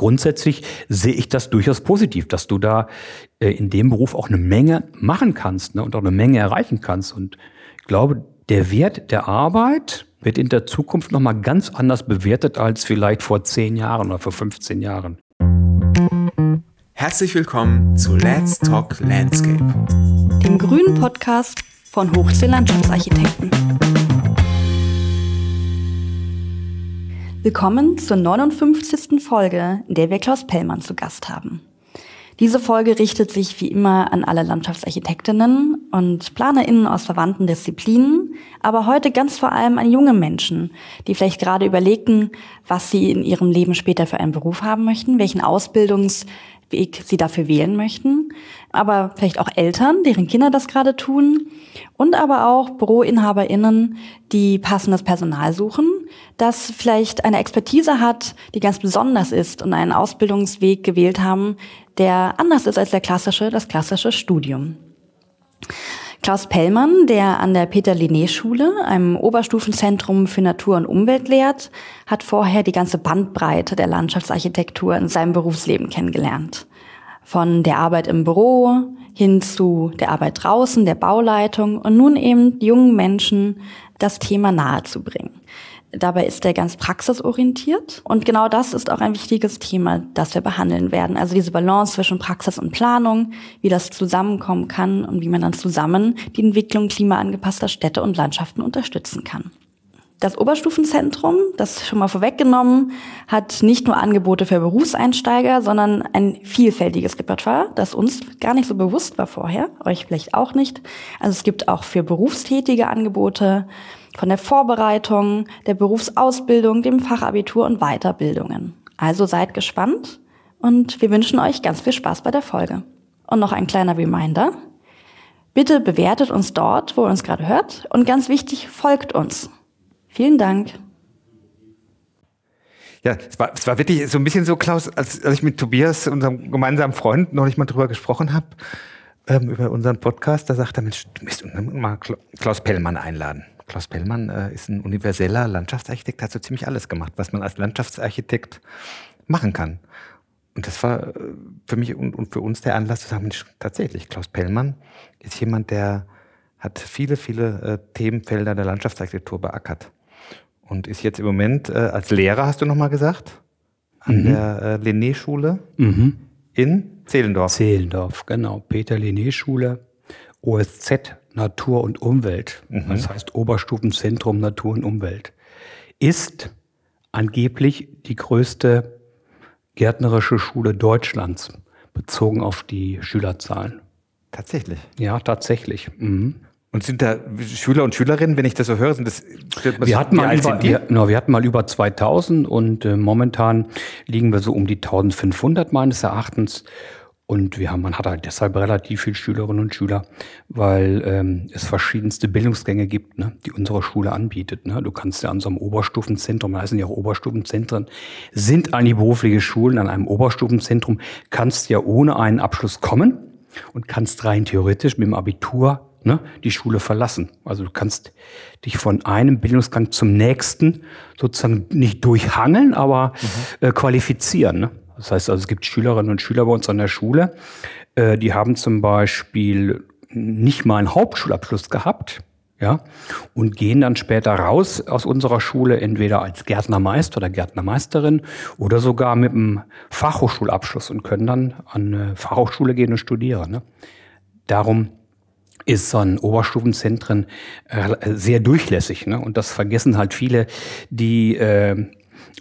grundsätzlich sehe ich das durchaus positiv, dass du da äh, in dem Beruf auch eine Menge machen kannst ne, und auch eine Menge erreichen kannst. Und ich glaube, der Wert der Arbeit wird in der Zukunft nochmal ganz anders bewertet als vielleicht vor zehn Jahren oder vor 15 Jahren. Herzlich willkommen zu Let's Talk Landscape, dem grünen Podcast von Hochsee Landschaftsarchitekten. Willkommen zur 59. Folge, in der wir Klaus Pellmann zu Gast haben. Diese Folge richtet sich wie immer an alle Landschaftsarchitektinnen und PlanerInnen aus verwandten Disziplinen, aber heute ganz vor allem an junge Menschen, die vielleicht gerade überlegen, was sie in ihrem Leben später für einen Beruf haben möchten, welchen Ausbildungsweg sie dafür wählen möchten, aber vielleicht auch Eltern, deren Kinder das gerade tun und aber auch BüroinhaberInnen, die passendes Personal suchen, das vielleicht eine Expertise hat, die ganz besonders ist und einen Ausbildungsweg gewählt haben, der anders ist als der klassische, das klassische Studium. Klaus Pellmann, der an der Peter-Linné-Schule, einem Oberstufenzentrum für Natur und Umwelt lehrt, hat vorher die ganze Bandbreite der Landschaftsarchitektur in seinem Berufsleben kennengelernt. Von der Arbeit im Büro hin zu der Arbeit draußen, der Bauleitung und nun eben jungen Menschen das Thema nahezubringen. Dabei ist er ganz praxisorientiert. Und genau das ist auch ein wichtiges Thema, das wir behandeln werden. Also diese Balance zwischen Praxis und Planung, wie das zusammenkommen kann und wie man dann zusammen die Entwicklung klimaangepasster Städte und Landschaften unterstützen kann. Das Oberstufenzentrum, das schon mal vorweggenommen, hat nicht nur Angebote für Berufseinsteiger, sondern ein vielfältiges Repertoire, das uns gar nicht so bewusst war vorher, euch vielleicht auch nicht. Also es gibt auch für Berufstätige Angebote, von der Vorbereitung, der Berufsausbildung, dem Fachabitur und Weiterbildungen. Also seid gespannt und wir wünschen euch ganz viel Spaß bei der Folge. Und noch ein kleiner Reminder. Bitte bewertet uns dort, wo ihr uns gerade hört und ganz wichtig, folgt uns. Vielen Dank. Ja, es war, es war wirklich so ein bisschen so, Klaus, als, als ich mit Tobias, unserem gemeinsamen Freund, noch nicht mal drüber gesprochen habe, ähm, über unseren Podcast, da sagt er, Mensch, du müsst mal Klaus Pellmann einladen. Klaus Pellmann äh, ist ein universeller Landschaftsarchitekt, hat so ziemlich alles gemacht, was man als Landschaftsarchitekt machen kann. Und das war äh, für mich und, und für uns der Anlass zu sagen, Mensch, tatsächlich, Klaus Pellmann ist jemand, der hat viele, viele äh, Themenfelder der Landschaftsarchitektur beackert. Und ist jetzt im Moment äh, als Lehrer, hast du nochmal gesagt, an mhm. der äh, Linné-Schule mhm. in Zehlendorf. Zehlendorf, genau. Peter Linné-Schule, OSZ Natur und Umwelt, mhm. das heißt Oberstufenzentrum Natur und Umwelt, ist angeblich die größte gärtnerische Schule Deutschlands, bezogen auf die Schülerzahlen. Tatsächlich? Ja, tatsächlich. Mhm. Und sind da Schüler und Schülerinnen, wenn ich das so höre, sind das wir hatten, mal über, wir, no, wir hatten mal über 2000 und äh, momentan liegen wir so um die 1500 meines Erachtens. Und wir haben, man hat halt deshalb relativ viele Schülerinnen und Schüler, weil ähm, es verschiedenste Bildungsgänge gibt, ne, die unsere Schule anbietet. Ne. Du kannst ja an so einem Oberstufenzentrum, da heißen ja auch Oberstufenzentren, sind eigentlich berufliche Schulen, an einem Oberstufenzentrum kannst ja ohne einen Abschluss kommen und kannst rein theoretisch mit dem Abitur ne, die Schule verlassen. Also du kannst dich von einem Bildungsgang zum nächsten sozusagen nicht durchhangeln, aber mhm. äh, qualifizieren. Ne? Das heißt also, es gibt Schülerinnen und Schüler bei uns an der Schule, äh, die haben zum Beispiel nicht mal einen Hauptschulabschluss gehabt, ja, und gehen dann später raus aus unserer Schule entweder als Gärtnermeister oder Gärtnermeisterin oder sogar mit einem Fachhochschulabschluss und können dann an eine Fachhochschule gehen und studieren. Ne? Darum ist so ein Oberstufenzentren äh, sehr durchlässig. Ne? Und das vergessen halt viele, die äh,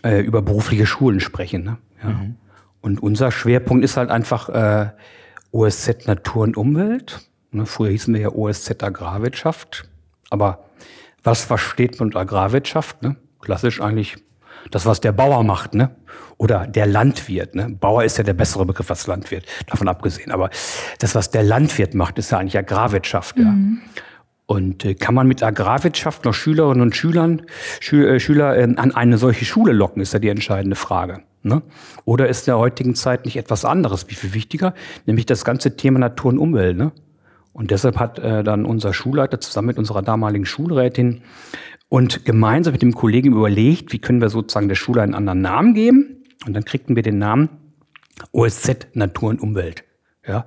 äh, über berufliche Schulen sprechen. Ne? Ja. Mhm. Und unser Schwerpunkt ist halt einfach äh, OSZ Natur und Umwelt. Ne, früher hießen wir ja OSZ Agrarwirtschaft. Aber was versteht man unter Agrarwirtschaft? Ne? Klassisch eigentlich das, was der Bauer macht, ne? Oder der Landwirt. Ne? Bauer ist ja der bessere Begriff als Landwirt, davon abgesehen. Aber das, was der Landwirt macht, ist ja eigentlich Agrarwirtschaft. Mhm. Ja. Und äh, kann man mit Agrarwirtschaft noch Schülerinnen und Schülern, Schü äh, Schüler äh, an eine solche Schule locken, ist ja die entscheidende Frage. Ne? Oder ist in der heutigen Zeit nicht etwas anderes, wie viel wichtiger, nämlich das ganze Thema Natur und Umwelt. Ne? Und deshalb hat äh, dann unser Schulleiter zusammen mit unserer damaligen Schulrätin und gemeinsam mit dem Kollegen überlegt, wie können wir sozusagen der Schule einen anderen Namen geben. Und dann kriegten wir den Namen OSZ Natur und Umwelt. Ja.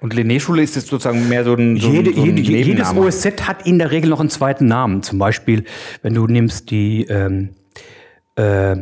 Und Linné-Schule ist jetzt sozusagen mehr so ein, so jede, so ein jede, Jedes OSZ hat in der Regel noch einen zweiten Namen. Zum Beispiel, wenn du nimmst die ähm, äh,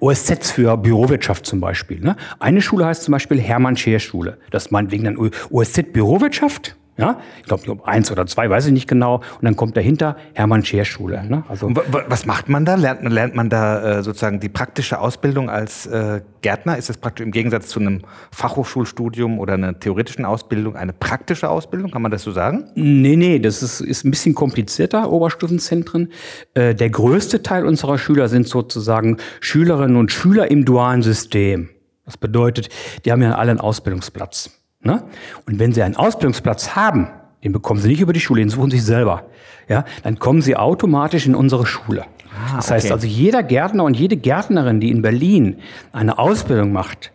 OSZs für Bürowirtschaft zum Beispiel. Ne? Eine Schule heißt zum Beispiel Hermann-Scheer-Schule. Das meint wegen dann OSZ Bürowirtschaft. Ja, ich glaube eins oder zwei, weiß ich nicht genau. Und dann kommt dahinter Hermann Scheer Schule. Ne? Also was macht man da? Lernt man, lernt man da äh, sozusagen die praktische Ausbildung als äh, Gärtner? Ist das praktisch im Gegensatz zu einem Fachhochschulstudium oder einer theoretischen Ausbildung eine praktische Ausbildung? Kann man das so sagen? Nee, nee, das ist, ist ein bisschen komplizierter, Oberstufenzentren. Äh, der größte Teil unserer Schüler sind sozusagen Schülerinnen und Schüler im dualen System. Das bedeutet, die haben ja alle einen Ausbildungsplatz. Ne? Und wenn Sie einen Ausbildungsplatz haben, den bekommen Sie nicht über die Schule, den suchen Sie sich selber. Ja, dann kommen Sie automatisch in unsere Schule. Ah, das heißt also, jeder Gärtner und jede Gärtnerin, die in Berlin eine Ausbildung macht,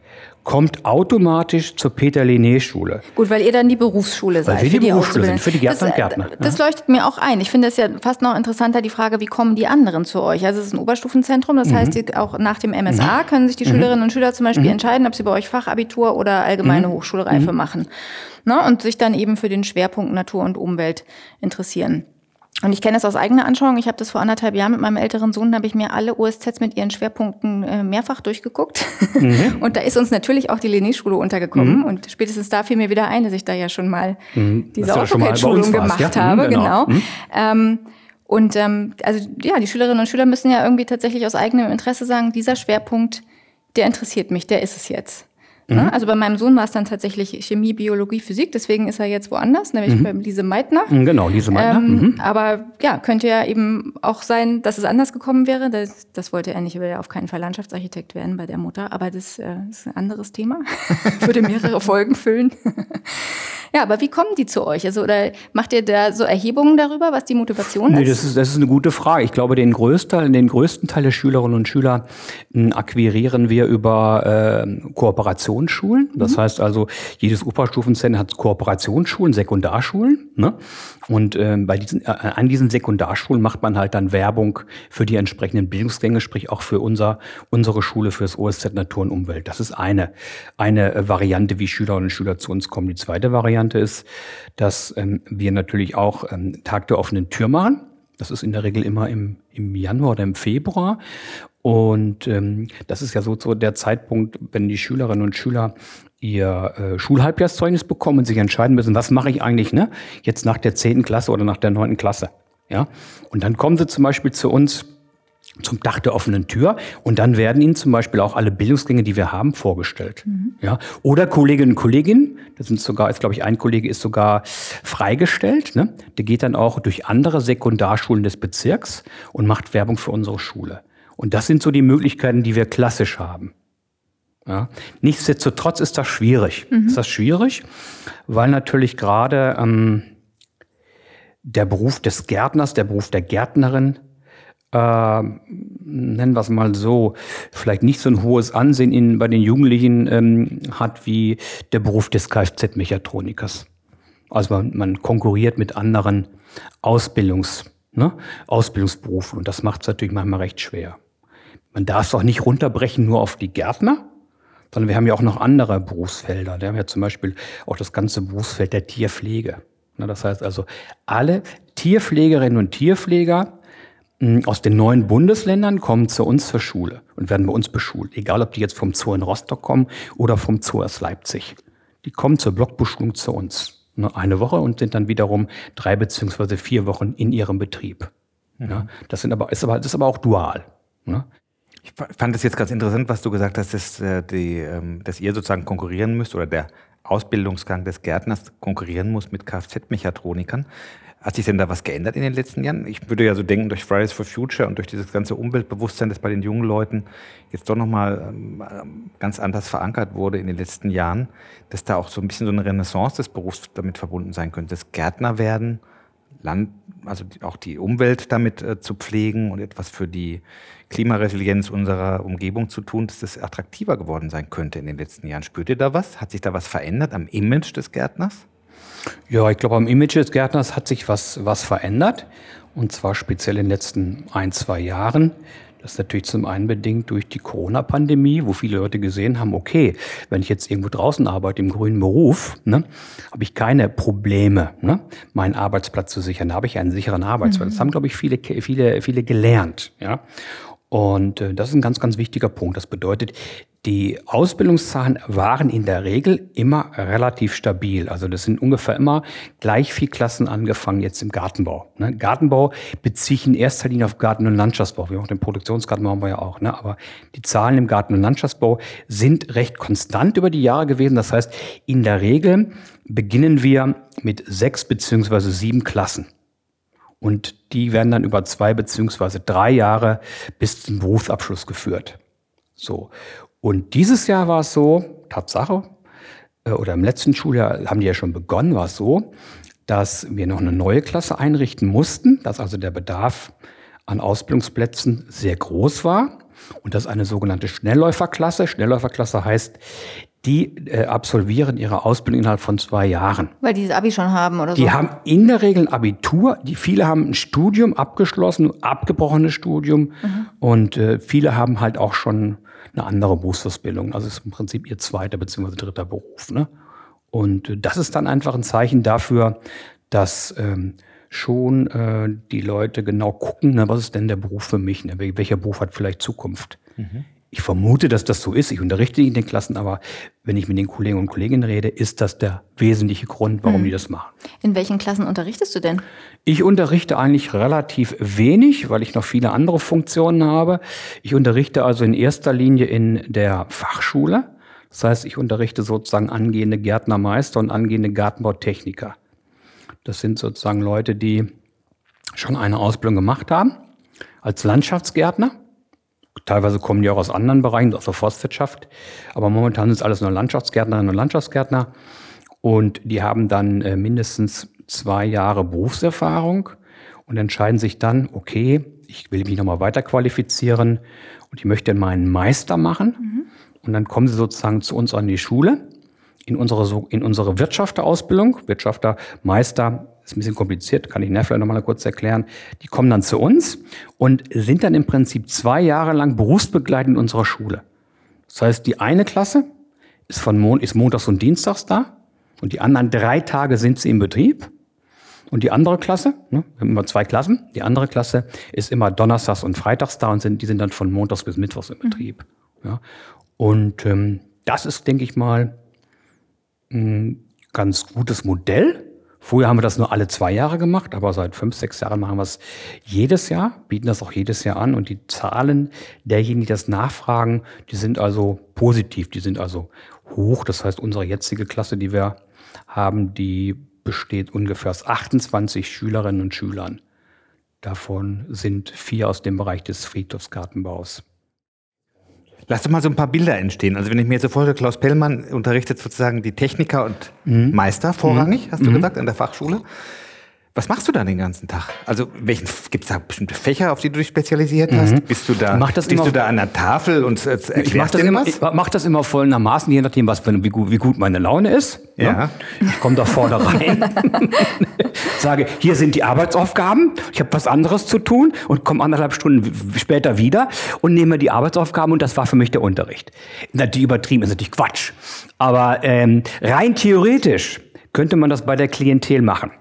kommt automatisch zur Peter-Lené-Schule. Gut, weil ihr dann die Berufsschule seid. Weil wir die, die Berufsschule sind, für die Gärtner das, und Gärtner. Das leuchtet mir auch ein. Ich finde es ja fast noch interessanter, die Frage, wie kommen die anderen zu euch? Also es ist ein Oberstufenzentrum, das mhm. heißt, auch nach dem MSA mhm. können sich die mhm. Schülerinnen und Schüler zum Beispiel mhm. entscheiden, ob sie bei euch Fachabitur oder allgemeine mhm. Hochschulreife machen. Ne? Und sich dann eben für den Schwerpunkt Natur und Umwelt interessieren. Und ich kenne das aus eigener Anschauung. Ich habe das vor anderthalb Jahren mit meinem älteren Sohn, da habe ich mir alle OSZs mit ihren Schwerpunkten äh, mehrfach durchgeguckt. Mhm. Und da ist uns natürlich auch die Linné-Schule untergekommen. Mhm. Und spätestens da fiel mir wieder ein, dass ich da ja schon mal mhm. diese AutoCAD-Schulung gemacht ja? habe. Mhm, genau. genau. Ähm, und ähm, also ja, die Schülerinnen und Schüler müssen ja irgendwie tatsächlich aus eigenem Interesse sagen, dieser Schwerpunkt, der interessiert mich, der ist es jetzt. Ne? Mhm. Also bei meinem Sohn war es dann tatsächlich Chemie, Biologie, Physik, deswegen ist er jetzt woanders, nämlich mhm. bei Lise Meitner. Mhm, genau, Lise Meitner. Ähm, mhm. Aber ja, könnte ja eben auch sein, dass es anders gekommen wäre. Das, das wollte er nicht, er will ja auf keinen Fall Landschaftsarchitekt werden bei der Mutter, aber das äh, ist ein anderes Thema. Würde mehrere Folgen füllen. Ja, aber wie kommen die zu euch? Also, oder macht ihr da so Erhebungen darüber, was die Motivation nee, ist? Das ist, das ist eine gute Frage. Ich glaube, den größten, den größten Teil der Schülerinnen und Schüler hm, akquirieren wir über äh, Kooperationsschulen. Das mhm. heißt also, jedes Oberstufenzentrum hat Kooperationsschulen, Sekundarschulen. Ne? Und äh, bei diesen, äh, an diesen Sekundarschulen macht man halt dann Werbung für die entsprechenden Bildungsgänge, sprich auch für unser, unsere Schule, für das OSZ Natur und Umwelt. Das ist eine, eine äh, Variante, wie Schülerinnen und Schüler zu uns kommen. Die zweite Variante Variante ist, dass ähm, wir natürlich auch ähm, Tag der offenen Tür machen. Das ist in der Regel immer im, im Januar oder im Februar. Und ähm, das ist ja so, so der Zeitpunkt, wenn die Schülerinnen und Schüler ihr äh, Schulhalbjahrszeugnis bekommen und sich entscheiden müssen, was mache ich eigentlich ne, jetzt nach der zehnten Klasse oder nach der neunten Klasse. Ja? Und dann kommen sie zum Beispiel zu uns zum Dach der offenen Tür und dann werden Ihnen zum Beispiel auch alle Bildungsgänge, die wir haben, vorgestellt. Mhm. Ja, oder Kolleginnen und Kollegen, das sind sogar, jetzt glaube ich, ein Kollege ist sogar freigestellt, ne? der geht dann auch durch andere Sekundarschulen des Bezirks und macht Werbung für unsere Schule. Und das sind so die Möglichkeiten, die wir klassisch haben. Ja. Nichtsdestotrotz ist das schwierig. Mhm. Ist das schwierig, weil natürlich gerade ähm, der Beruf des Gärtners, der Beruf der Gärtnerin äh, nennen wir es mal so, vielleicht nicht so ein hohes Ansehen in, bei den Jugendlichen ähm, hat wie der Beruf des Kfz-Mechatronikers. Also man, man, konkurriert mit anderen Ausbildungs, ne, Ausbildungsberufen und das macht es natürlich manchmal recht schwer. Man darf es auch nicht runterbrechen nur auf die Gärtner, sondern wir haben ja auch noch andere Berufsfelder. Wir haben ja zum Beispiel auch das ganze Berufsfeld der Tierpflege. Das heißt also, alle Tierpflegerinnen und Tierpfleger aus den neuen Bundesländern kommen zu uns zur Schule und werden bei uns beschult. Egal, ob die jetzt vom Zoo in Rostock kommen oder vom Zoo aus Leipzig. Die kommen zur Blockbeschulung zu uns. Ne, eine Woche und sind dann wiederum drei beziehungsweise vier Wochen in ihrem Betrieb. Mhm. Ja, das, sind aber, ist aber, das ist aber auch dual. Ne? Ich fand es jetzt ganz interessant, was du gesagt hast, dass, äh, die, ähm, dass ihr sozusagen konkurrieren müsst oder der Ausbildungsgang des Gärtners konkurrieren muss mit Kfz-Mechatronikern. Hat sich denn da was geändert in den letzten Jahren? Ich würde ja so denken, durch Fridays for Future und durch dieses ganze Umweltbewusstsein, das bei den jungen Leuten jetzt doch nochmal ähm, ganz anders verankert wurde in den letzten Jahren, dass da auch so ein bisschen so eine Renaissance des Berufs damit verbunden sein könnte. Das Gärtner werden, Land, also auch die Umwelt damit äh, zu pflegen und etwas für die Klimaresilienz unserer Umgebung zu tun, dass das attraktiver geworden sein könnte in den letzten Jahren. Spürt ihr da was? Hat sich da was verändert am Image des Gärtners? Ja, ich glaube, am Image des Gärtners hat sich was, was verändert. Und zwar speziell in den letzten ein, zwei Jahren. Das ist natürlich zum einen bedingt durch die Corona-Pandemie, wo viele Leute gesehen haben, okay, wenn ich jetzt irgendwo draußen arbeite im grünen Beruf, ne, habe ich keine Probleme, ne, meinen Arbeitsplatz zu sichern. Da habe ich einen sicheren Arbeitsplatz. Mhm. Das haben, glaube ich, viele, viele, viele gelernt. Ja. Und äh, das ist ein ganz, ganz wichtiger Punkt. Das bedeutet, die Ausbildungszahlen waren in der Regel immer relativ stabil. Also das sind ungefähr immer gleich viel Klassen angefangen jetzt im Gartenbau. Ne? Gartenbau beziehe ich in erster Linie auf Garten- und Landschaftsbau. Wir auch den Produktionsgartenbau haben wir ja auch. Ne? Aber die Zahlen im Garten- und Landschaftsbau sind recht konstant über die Jahre gewesen. Das heißt, in der Regel beginnen wir mit sechs beziehungsweise sieben Klassen. Und die werden dann über zwei beziehungsweise drei Jahre bis zum Berufsabschluss geführt. So. Und dieses Jahr war es so, Tatsache, äh, oder im letzten Schuljahr haben die ja schon begonnen, war es so, dass wir noch eine neue Klasse einrichten mussten, dass also der Bedarf an Ausbildungsplätzen sehr groß war. Und das ist eine sogenannte Schnellläuferklasse. Schnellläuferklasse heißt, die äh, absolvieren ihre Ausbildung innerhalb von zwei Jahren. Weil die das Abi schon haben oder die so? Die haben in der Regel ein Abitur, die viele haben ein Studium abgeschlossen, abgebrochenes Studium mhm. und äh, viele haben halt auch schon eine andere Berufsausbildung. Also ist im Prinzip ihr zweiter bzw. dritter Beruf. Ne? Und äh, das ist dann einfach ein Zeichen dafür, dass ähm, schon äh, die Leute genau gucken, ne, was ist denn der Beruf für mich? Ne? Welcher Beruf hat vielleicht Zukunft? Mhm. Ich vermute, dass das so ist. Ich unterrichte in den Klassen, aber wenn ich mit den Kollegen und Kolleginnen rede, ist das der wesentliche Grund, warum mhm. die das machen. In welchen Klassen unterrichtest du denn? Ich unterrichte eigentlich relativ wenig, weil ich noch viele andere Funktionen habe. Ich unterrichte also in erster Linie in der Fachschule. Das heißt, ich unterrichte sozusagen angehende Gärtnermeister und angehende Gartenbautechniker. Das sind sozusagen Leute, die schon eine Ausbildung gemacht haben als Landschaftsgärtner Teilweise kommen die auch aus anderen Bereichen, aus der Forstwirtschaft. Aber momentan sind es alles nur Landschaftsgärtnerinnen und Landschaftsgärtner. Und die haben dann äh, mindestens zwei Jahre Berufserfahrung und entscheiden sich dann, okay, ich will mich nochmal weiter qualifizieren und ich möchte meinen Meister machen. Mhm. Und dann kommen sie sozusagen zu uns an die Schule in unsere, in unsere Wirtschafterausbildung, Wirtschafter, Meister, ist ein bisschen kompliziert, kann ich vielleicht nochmal kurz erklären. Die kommen dann zu uns und sind dann im Prinzip zwei Jahre lang berufsbegleitend in unserer Schule. Das heißt, die eine Klasse ist von Mon ist montags und dienstags da und die anderen drei Tage sind sie im Betrieb. Und die andere Klasse, ne, wir haben immer zwei Klassen, die andere Klasse ist immer donnerstags und freitags da und sind, die sind dann von montags bis mittwochs im Betrieb. Mhm. Ja. Und ähm, das ist, denke ich mal, ein ganz gutes Modell. Vorher haben wir das nur alle zwei Jahre gemacht, aber seit fünf, sechs Jahren machen wir es jedes Jahr, bieten das auch jedes Jahr an und die Zahlen derjenigen, die das nachfragen, die sind also positiv, die sind also hoch. Das heißt, unsere jetzige Klasse, die wir haben, die besteht ungefähr aus 28 Schülerinnen und Schülern. Davon sind vier aus dem Bereich des Friedhofsgartenbaus. Lass doch mal so ein paar Bilder entstehen. Also wenn ich mir jetzt so vorstelle, Klaus Pellmann unterrichtet sozusagen die Techniker und mhm. Meister vorrangig, hast du mhm. gesagt, an der Fachschule. Was machst du da den ganzen Tag? Also gibt es da bestimmte Fächer, auf die du dich spezialisiert hast? Mhm. Bist du da, mach das bist du da an der Tafel und äh, ich mach das immer, was? Ich mach das immer folgendermaßen, je nachdem, was, wie, gut, wie gut meine Laune ist. Ne? Ja. ja. Ich komme da vorne rein, sage, hier sind die Arbeitsaufgaben, ich habe was anderes zu tun und komme anderthalb Stunden später wieder und nehme die Arbeitsaufgaben und das war für mich der Unterricht. Natürlich übertrieben, ist natürlich Quatsch. Aber ähm, rein theoretisch könnte man das bei der Klientel machen.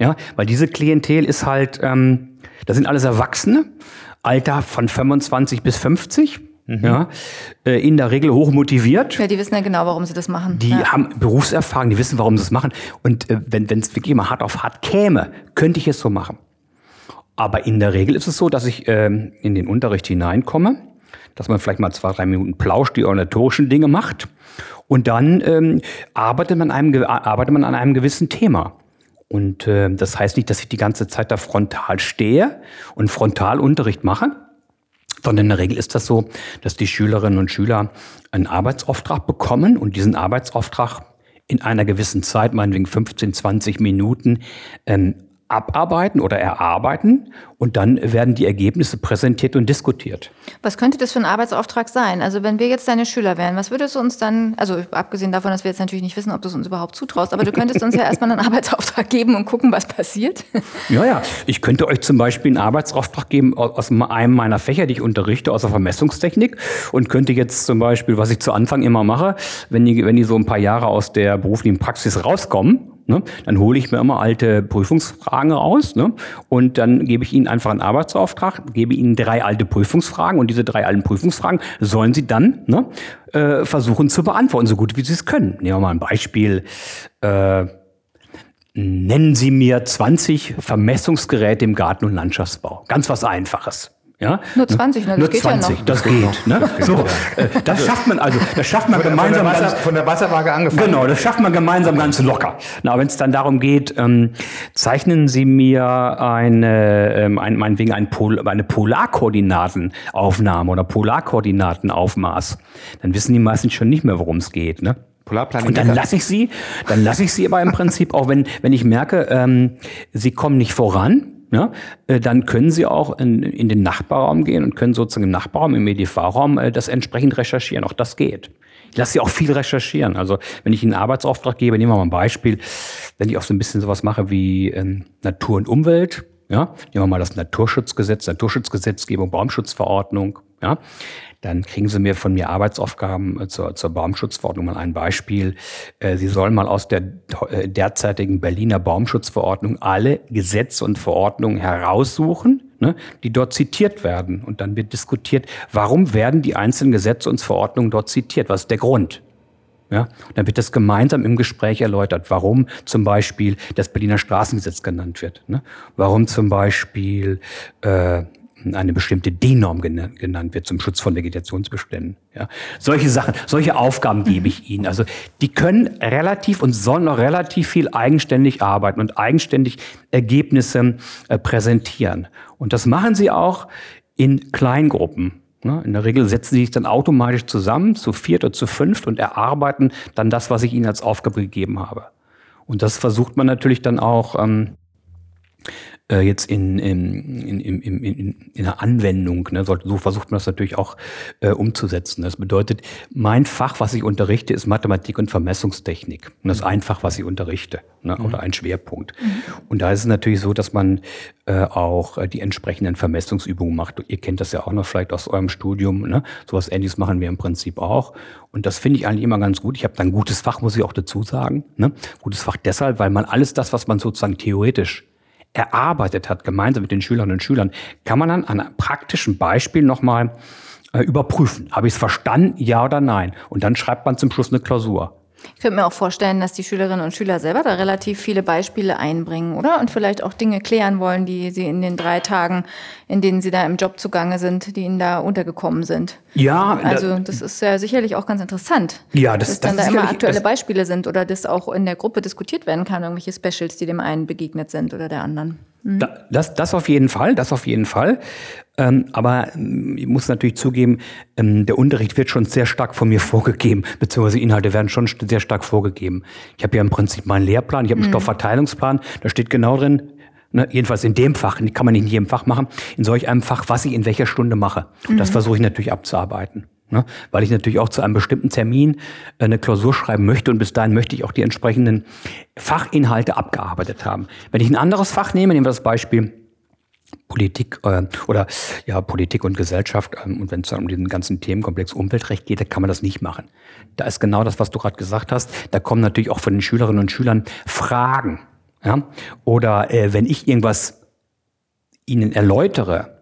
Ja, weil diese Klientel ist halt, ähm, das sind alles Erwachsene, Alter von 25 bis 50. Mhm. Ja, äh, in der Regel hoch motiviert. Ja, die wissen ja genau, warum sie das machen. Die ja. haben Berufserfahrung, die wissen, warum sie das machen. Und äh, wenn es wirklich mal hart auf hart käme, könnte ich es so machen. Aber in der Regel ist es so, dass ich ähm, in den Unterricht hineinkomme, dass man vielleicht mal zwei, drei Minuten plauscht, die organisatorischen Dinge macht. Und dann ähm, arbeitet, man einem, arbeitet man an einem gewissen Thema. Und äh, das heißt nicht, dass ich die ganze Zeit da frontal stehe und Frontalunterricht mache, sondern in der Regel ist das so, dass die Schülerinnen und Schüler einen Arbeitsauftrag bekommen und diesen Arbeitsauftrag in einer gewissen Zeit, meinetwegen 15, 20 Minuten, ähm, abarbeiten oder erarbeiten und dann werden die Ergebnisse präsentiert und diskutiert. Was könnte das für ein Arbeitsauftrag sein? Also wenn wir jetzt deine Schüler wären, was würdest du uns dann, also abgesehen davon, dass wir jetzt natürlich nicht wissen, ob du es uns überhaupt zutraust, aber du könntest uns ja erstmal einen Arbeitsauftrag geben und gucken, was passiert. Ja, ja. Ich könnte euch zum Beispiel einen Arbeitsauftrag geben aus einem meiner Fächer, die ich unterrichte, aus der Vermessungstechnik und könnte jetzt zum Beispiel, was ich zu Anfang immer mache, wenn die, wenn die so ein paar Jahre aus der beruflichen Praxis rauskommen, Ne? Dann hole ich mir immer alte Prüfungsfragen raus ne? und dann gebe ich Ihnen einfach einen Arbeitsauftrag, gebe Ihnen drei alte Prüfungsfragen und diese drei alten Prüfungsfragen sollen Sie dann ne, äh, versuchen zu beantworten, so gut wie Sie es können. Nehmen wir mal ein Beispiel. Äh, nennen Sie mir 20 Vermessungsgeräte im Garten- und Landschaftsbau. Ganz was Einfaches. Ja? Nur 20, ne? Das Nur geht 20, ja noch. das geht. Ne? Das, so, äh, das schafft man also, das schafft man von gemeinsam. Von der, Wasser, von der Wasserwaage angefangen. Genau, das schafft man gemeinsam ganz locker. Na, wenn es dann darum geht, ähm, zeichnen Sie mir eine, ähm, ein, meinetwegen ein Pol, eine Polarkoordinatenaufnahme oder Polarkoordinatenaufmaß, dann wissen die meisten schon nicht mehr, worum es geht. Ne? Und dann lasse ich sie, dann lasse ich sie aber im Prinzip auch, wenn, wenn ich merke, ähm, sie kommen nicht voran, ja, äh, dann können Sie auch in, in den Nachbarraum gehen und können sozusagen im Nachbarraum, im EDV-Raum äh, das entsprechend recherchieren. Auch das geht. Ich lasse Sie auch viel recherchieren. Also wenn ich Ihnen einen Arbeitsauftrag gebe, nehmen wir mal ein Beispiel, wenn ich auch so ein bisschen sowas mache wie ähm, Natur und Umwelt, ja, nehmen wir mal das Naturschutzgesetz, Naturschutzgesetzgebung, Baumschutzverordnung, ja, dann kriegen Sie mir von mir Arbeitsaufgaben äh, zur, zur Baumschutzverordnung mal ein Beispiel. Äh, Sie sollen mal aus der äh, derzeitigen Berliner Baumschutzverordnung alle Gesetze und Verordnungen heraussuchen, ne, die dort zitiert werden. Und dann wird diskutiert, warum werden die einzelnen Gesetze und Verordnungen dort zitiert? Was ist der Grund? Ja, dann wird das gemeinsam im Gespräch erläutert, warum zum Beispiel das Berliner Straßengesetz genannt wird, ne? warum zum Beispiel äh, eine bestimmte D-Norm genannt wird zum Schutz von Vegetationsbeständen. Ja. Solche Sachen, solche Aufgaben gebe ich ihnen. Also die können relativ und sollen auch relativ viel eigenständig arbeiten und eigenständig Ergebnisse äh, präsentieren. Und das machen sie auch in Kleingruppen. Ne. In der Regel setzen sie sich dann automatisch zusammen, zu viert oder zu fünft und erarbeiten dann das, was ich ihnen als Aufgabe gegeben habe. Und das versucht man natürlich dann auch ähm, äh, jetzt in, in, in, in, in, in einer Anwendung. Ne? So, so versucht man das natürlich auch äh, umzusetzen. Das bedeutet, mein Fach, was ich unterrichte, ist Mathematik und Vermessungstechnik. Und das ist ein Fach, was ich unterrichte ne? Mhm. oder ein Schwerpunkt. Mhm. Und da ist es natürlich so, dass man äh, auch äh, die entsprechenden Vermessungsübungen macht. Ihr kennt das ja auch noch vielleicht aus eurem Studium. Ne? Sowas Ähnliches machen wir im Prinzip auch. Und das finde ich eigentlich immer ganz gut. Ich habe dann ein gutes Fach, muss ich auch dazu sagen. Ne? Gutes Fach deshalb, weil man alles das, was man sozusagen theoretisch erarbeitet hat, gemeinsam mit den Schülerinnen und Schülern, kann man dann an einem praktischen Beispiel nochmal äh, überprüfen. Habe ich es verstanden, ja oder nein? Und dann schreibt man zum Schluss eine Klausur. Ich könnte mir auch vorstellen, dass die Schülerinnen und Schüler selber da relativ viele Beispiele einbringen, oder? Und vielleicht auch Dinge klären wollen, die sie in den drei Tagen, in denen sie da im Job zugange sind, die ihnen da untergekommen sind. Ja. Also das ist ja sicherlich auch ganz interessant. Ja, das, dass dann das da immer aktuelle Beispiele sind oder das auch in der Gruppe diskutiert werden kann, irgendwelche Specials, die dem einen begegnet sind oder der anderen. Mhm. Das, das auf jeden Fall, das auf jeden Fall. Ähm, aber ähm, ich muss natürlich zugeben, ähm, der Unterricht wird schon sehr stark von mir vorgegeben, beziehungsweise Inhalte werden schon sehr stark vorgegeben. Ich habe ja im Prinzip meinen Lehrplan, ich habe einen mhm. Stoffverteilungsplan, da steht genau drin, ne, jedenfalls in dem Fach, kann man nicht in jedem Fach machen, in solch einem Fach, was ich in welcher Stunde mache. Mhm. Das versuche ich natürlich abzuarbeiten. Ne? Weil ich natürlich auch zu einem bestimmten Termin äh, eine Klausur schreiben möchte und bis dahin möchte ich auch die entsprechenden Fachinhalte abgearbeitet haben. Wenn ich ein anderes Fach nehme, nehmen wir das Beispiel Politik äh, oder ja Politik und Gesellschaft ähm, und wenn es um diesen ganzen Themenkomplex Umweltrecht geht, dann kann man das nicht machen. Da ist genau das, was du gerade gesagt hast. Da kommen natürlich auch von den Schülerinnen und Schülern Fragen. Ja? Oder äh, wenn ich irgendwas ihnen erläutere,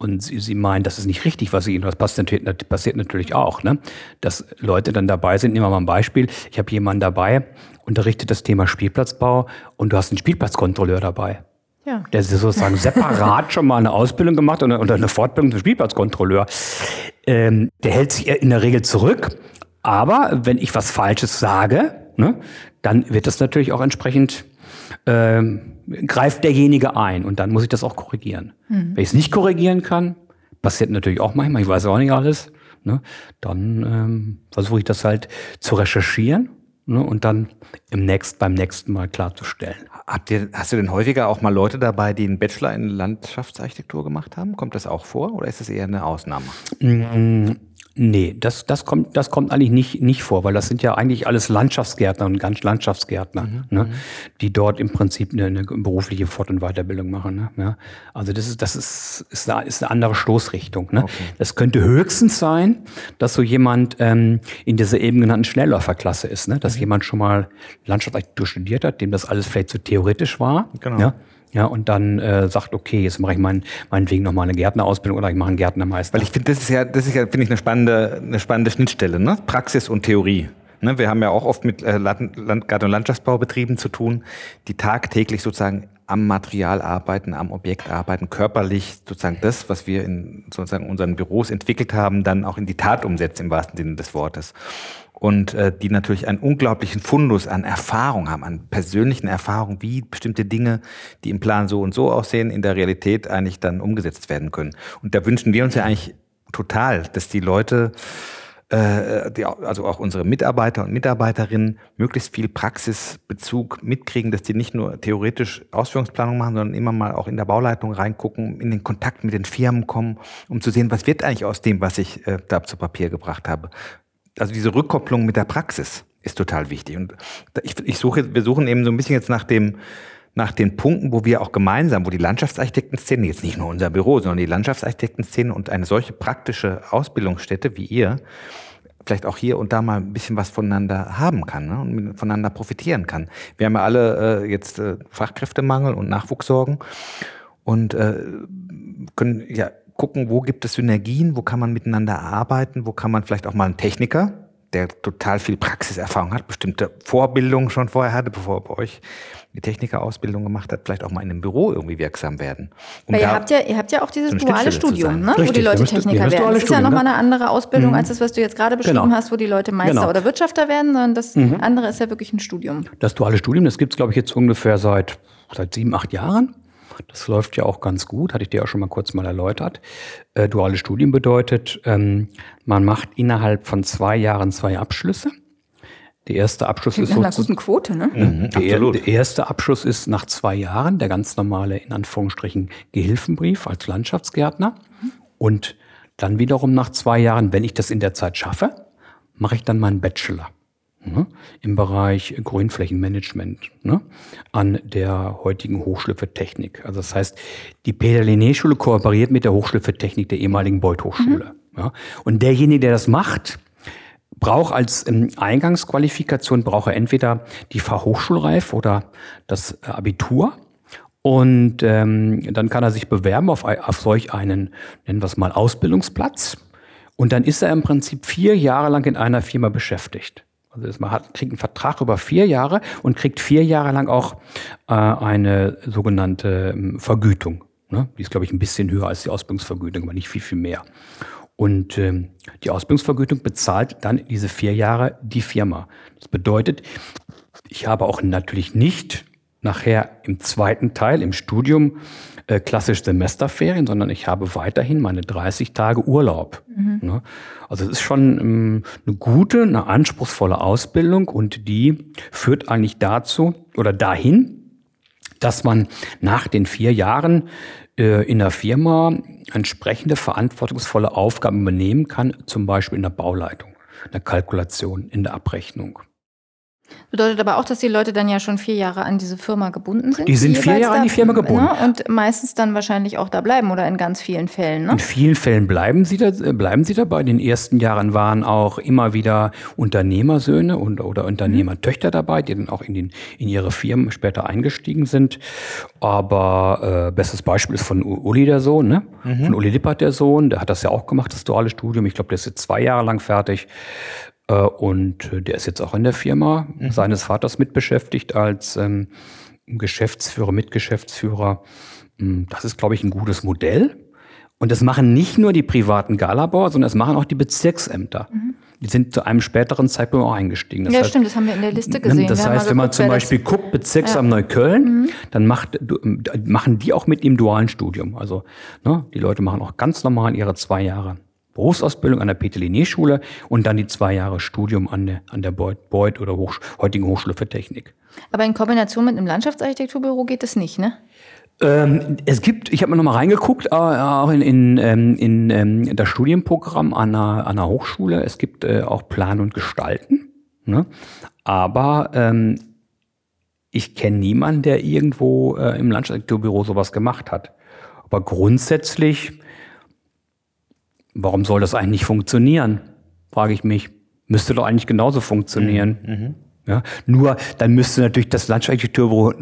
und sie, sie meinen, das ist nicht richtig, was sie ihnen, das passiert, passiert natürlich auch, ne? dass Leute dann dabei sind. Nehmen wir mal ein Beispiel. Ich habe jemanden dabei, unterrichtet das Thema Spielplatzbau und du hast einen Spielplatzkontrolleur dabei. Ja. Der ist sozusagen separat schon mal eine Ausbildung gemacht oder, oder eine Fortbildung zum Spielplatzkontrolleur. Ähm, der hält sich in der Regel zurück, aber wenn ich was Falsches sage, ne, dann wird das natürlich auch entsprechend ähm, greift derjenige ein und dann muss ich das auch korrigieren. Mhm. Wenn ich es nicht korrigieren kann, passiert natürlich auch manchmal, ich weiß auch nicht alles, ne, dann ähm, versuche ich das halt zu recherchieren. ne, und dann im nächsten, beim nächsten Mal klarzustellen. Habt ihr, hast du denn häufiger auch mal Leute dabei, die einen Bachelor in Landschaftsarchitektur gemacht haben? Kommt das auch vor oder ist das eher eine Ausnahme? Mm, Nee, das, das, kommt, das kommt eigentlich nicht, nicht vor, weil das sind ja eigentlich alles Landschaftsgärtner und ganz Landschaftsgärtner, mhm. ne, mhm. die dort im Prinzip eine, eine berufliche Fort- und Weiterbildung machen. Ne, ja. Also das ist, das ist, ist, eine, ist eine andere Stoßrichtung. Ne. Okay. Das könnte höchstens sein, dass so jemand ähm, in dieser eben genannten Schnellläuferklasse ist, ne, dass mhm. jemand schon mal Landschaftsarchitektur studiert hat, dem das alles vielleicht zu so theoretisch war. Genau. Ja ja, und dann äh, sagt, okay, jetzt mache ich mein, meinetwegen nochmal eine Gärtnerausbildung oder ich mache einen Gärtnermeister. Weil ich finde, das ist ja, das ist ja, finde ich, eine spannende, eine spannende Schnittstelle, ne? Praxis und Theorie. Ne? Wir haben ja auch oft mit äh, Land, Garten- und Landschaftsbaubetrieben zu tun, die tagtäglich sozusagen am Material arbeiten, am Objekt arbeiten, körperlich sozusagen das, was wir in sozusagen unseren Büros entwickelt haben, dann auch in die Tat umsetzen im wahrsten Sinne des Wortes und äh, die natürlich einen unglaublichen Fundus an Erfahrung haben, an persönlichen Erfahrungen, wie bestimmte Dinge, die im Plan so und so aussehen, in der Realität eigentlich dann umgesetzt werden können. Und da wünschen wir uns ja eigentlich total, dass die Leute, äh, die, also auch unsere Mitarbeiter und Mitarbeiterinnen, möglichst viel Praxisbezug mitkriegen, dass die nicht nur theoretisch Ausführungsplanung machen, sondern immer mal auch in der Bauleitung reingucken, in den Kontakt mit den Firmen kommen, um zu sehen, was wird eigentlich aus dem, was ich äh, da zu Papier gebracht habe also diese Rückkopplung mit der Praxis ist total wichtig. Und ich, ich suche, wir suchen eben so ein bisschen jetzt nach dem, nach den Punkten, wo wir auch gemeinsam, wo die Landschaftsarchitektenszene, jetzt nicht nur unser Büro, sondern die Landschaftsarchitektenszene und eine solche praktische Ausbildungsstätte wie ihr, vielleicht auch hier und da mal ein bisschen was voneinander haben kann ne, und voneinander profitieren kann. Wir haben ja alle äh, jetzt äh, Fachkräftemangel und Nachwuchssorgen und äh, können ja gucken, wo gibt es Synergien, wo kann man miteinander arbeiten, wo kann man vielleicht auch mal einen Techniker, der total viel Praxiserfahrung hat, bestimmte Vorbildungen schon vorher hatte, bevor er bei euch die Technikerausbildung gemacht hat, vielleicht auch mal in einem Büro irgendwie wirksam werden. Um Weil ihr habt, ja, ihr habt ja auch dieses so duale Studium, ne? wo die Leute Techniker werden. Das ist ja nochmal eine andere Ausbildung mhm. als das, was du jetzt gerade beschrieben genau. hast, wo die Leute Meister genau. oder Wirtschafter werden, sondern das mhm. andere ist ja wirklich ein Studium. Das duale Studium, das gibt es, glaube ich, jetzt ungefähr seit, seit sieben, acht Jahren. Das läuft ja auch ganz gut, hatte ich dir auch schon mal kurz mal erläutert. Äh, duales Studium bedeutet, ähm, man macht innerhalb von zwei Jahren zwei Abschlüsse. Der erste Abschluss Klingt ist nach einer guten Quote, ne? Mhm, der, der, erste Abschluss ist nach zwei Jahren der ganz normale, in Anführungsstrichen, Gehilfenbrief als Landschaftsgärtner. Mhm. Und dann wiederum nach zwei Jahren, wenn ich das in der Zeit schaffe, mache ich dann meinen Bachelor ne, im Bereich Grünflächenmanagement ne, an der heutigen Hochschule für Technik. Also das heißt, die Peter Linné Schule kooperiert mit der Hochschule für Technik der ehemaligen Beuth Hochschule. Mhm. Ja. Und derjenige, der das macht, braucht als ähm, Eingangsqualifikation braucht er entweder die Fachhochschulreif oder das äh, Abitur. Und ähm, dann kann er sich bewerben auf, auf solch einen, nennen wir es mal, Ausbildungsplatz. Und dann ist er im Prinzip vier Jahre lang in einer Firma beschäftigt. Also man hat, kriegt einen Vertrag über vier Jahre und kriegt vier Jahre lang auch äh, eine sogenannte ähm, Vergütung. Ne? Die ist, glaube ich, ein bisschen höher als die Ausbildungsvergütung, aber nicht viel, viel mehr. Und ähm, die Ausbildungsvergütung bezahlt dann diese vier Jahre die Firma. Das bedeutet, ich habe auch natürlich nicht nachher im zweiten Teil, im Studium, äh, klassisch Semesterferien, sondern ich habe weiterhin meine 30 Tage Urlaub. Mhm. Ne? Also es ist schon ähm, eine gute, eine anspruchsvolle Ausbildung und die führt eigentlich dazu oder dahin, dass man nach den vier Jahren äh, in der Firma entsprechende verantwortungsvolle Aufgaben übernehmen kann, zum Beispiel in der Bauleitung, in der Kalkulation, in der Abrechnung. Bedeutet aber auch, dass die Leute dann ja schon vier Jahre an diese Firma gebunden sind. Die sind vier Jahre an die Firma gebunden. Ne? Und meistens dann wahrscheinlich auch da bleiben oder in ganz vielen Fällen. Ne? In vielen Fällen bleiben sie, da, äh, bleiben sie dabei. In den ersten Jahren waren auch immer wieder Unternehmersöhne und, oder Unternehmertöchter dabei, die dann auch in, den, in ihre Firmen später eingestiegen sind. Aber äh, bestes Beispiel ist von Uli der Sohn, ne? Mhm. von Uli Lippert der Sohn. Der hat das ja auch gemacht, das duale Studium. Ich glaube, der ist jetzt zwei Jahre lang fertig. Äh, und der ist jetzt auch in der Firma mhm. seines Vaters mitbeschäftigt als ähm, Geschäftsführer, Mitgeschäftsführer. Hm, das ist, glaube ich, ein gutes Modell. Und das machen nicht nur die privaten Galabauer, sondern das machen auch die Bezirksämter. Mhm. Die sind zu einem späteren Zeitpunkt auch eingestiegen. Das ja, heißt, stimmt, das haben wir in der Liste ne, gesehen. Das heißt, wenn man zum Beispiel guckt, Bezirksamt ja. Neukölln, mhm. dann macht, machen die auch mit im dualen Studium. Also ne, die Leute machen auch ganz normal ihre zwei Jahre Berufsausbildung an der Peter-Linné-Schule und dann die zwei Jahre Studium an der, an der Beuth, Beuth oder Hochsch heutigen Hochschule für Technik. Aber in Kombination mit einem Landschaftsarchitekturbüro geht das nicht, ne? Ähm, es gibt, ich habe mir nochmal reingeguckt, äh, auch in, in, ähm, in ähm, das Studienprogramm an einer, an einer Hochschule. Es gibt äh, auch Plan und Gestalten. Ne? Aber ähm, ich kenne niemanden, der irgendwo äh, im Landschaftsarchitekturbüro sowas gemacht hat. Aber grundsätzlich, warum soll das eigentlich nicht funktionieren? Frage ich mich. Müsste doch eigentlich genauso funktionieren. Mhm. Ja, nur dann müsste natürlich das Landschaftsarchitekturbüro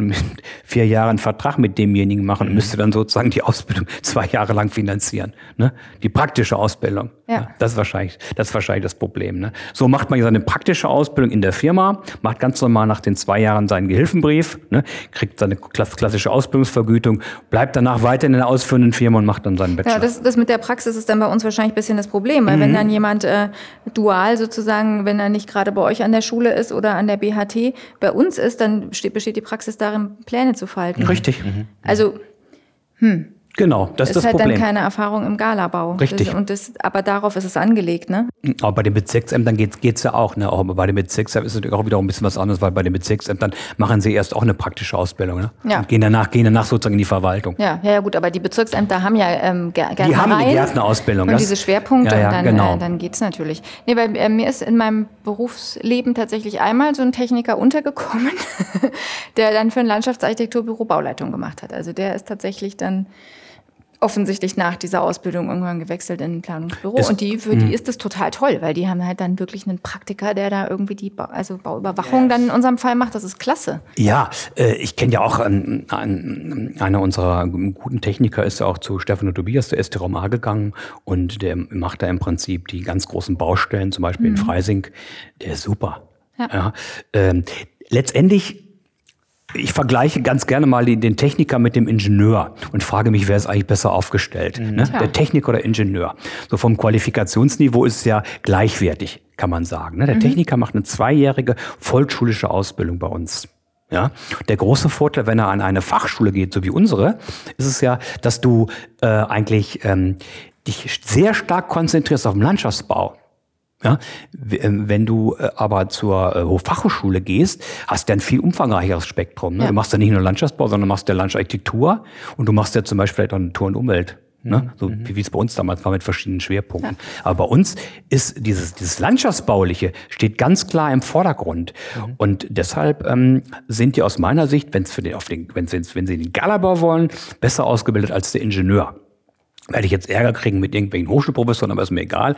vier Jahre einen Vertrag mit demjenigen machen und mhm. müsste dann sozusagen die Ausbildung zwei Jahre lang finanzieren. Ne? Die praktische Ausbildung. Ja. ja. das, ist wahrscheinlich, das ist wahrscheinlich das Problem. Ne? So macht man seine praktische Ausbildung in der Firma, macht ganz normal nach den zwei Jahren seinen Gehilfenbrief, ne? kriegt seine klassische Ausbildungsvergütung, bleibt danach weiter in der ausführenden Firma und macht dann seinen Bachelor. Ja, das, das mit der Praxis ist dann bei uns wahrscheinlich ein bisschen das Problem, weil mhm. wenn dann jemand äh, dual sozusagen, wenn er nicht gerade bei euch an der Schule ist oder an der BHT bei uns ist, dann besteht, besteht die Praxis darin, Pläne zu falten. Richtig. Mhm. Also, hm. Genau, das ist das halt Problem. dann keine Erfahrung im Galabau. Richtig. Das, und das, aber darauf ist es angelegt, ne? Aber bei den Bezirksämtern geht es ja auch, ne? Auch bei den Bezirksämtern ist es natürlich auch wieder ein bisschen was anderes, weil bei den Bezirksämtern machen sie erst auch eine praktische Ausbildung, ne? Ja. Und gehen danach, gehen danach sozusagen in die Verwaltung. Ja, ja, ja gut, aber die Bezirksämter haben ja ähm, Gärtnereien. Die haben eine Gärtnerausbildung. Und diese Schwerpunkte, ja, ja, und dann, genau. äh, dann geht's natürlich. Nee, weil äh, mir ist in meinem Berufsleben tatsächlich einmal so ein Techniker untergekommen, der dann für ein Landschaftsarchitekturbüro Bauleitung gemacht hat. Also der ist tatsächlich dann offensichtlich nach dieser Ausbildung irgendwann gewechselt in ein Planungsbüro. Es, und die, für die mhm. ist das total toll, weil die haben halt dann wirklich einen Praktiker, der da irgendwie die ba also Bauüberwachung ja. dann in unserem Fall macht. Das ist klasse. Ja, äh, ich kenne ja auch ähm, einen, einer unserer guten Techniker ist ja auch zu Stefano Tobias, der ST Raum A gegangen und der macht da im Prinzip die ganz großen Baustellen, zum Beispiel mhm. in Freising. Der ist super. Ja. ja ähm, letztendlich ich vergleiche ganz gerne mal den Techniker mit dem Ingenieur und frage mich, wer ist eigentlich besser aufgestellt? Mhm. Ne? Der Techniker oder Ingenieur? So vom Qualifikationsniveau ist es ja gleichwertig, kann man sagen. Ne? Der mhm. Techniker macht eine zweijährige volksschulische Ausbildung bei uns. Ja, der große Vorteil, wenn er an eine Fachschule geht, so wie unsere, ist es ja, dass du äh, eigentlich ähm, dich sehr stark konzentrierst auf den Landschaftsbau. Ja, ähm, wenn du äh, aber zur äh, Fachhochschule gehst, hast du ein viel umfangreicheres Spektrum. Ne? Ja. Du machst ja nicht nur Landschaftsbau, sondern machst ja Landschaftsarchitektur und du machst ja zum Beispiel vielleicht auch Natur und Umwelt. Ne? Mhm. So mhm. wie, es bei uns damals war mit verschiedenen Schwerpunkten. Ja. Aber bei uns ist dieses, dieses Landschaftsbauliche steht ganz klar im Vordergrund. Mhm. Und deshalb ähm, sind die aus meiner Sicht, wenn's für den, auf den, wenn's, wenn sie den Galabau wollen, besser ausgebildet als der Ingenieur werde ich jetzt Ärger kriegen mit irgendwelchen Hochschulprofessoren, aber ist mir egal.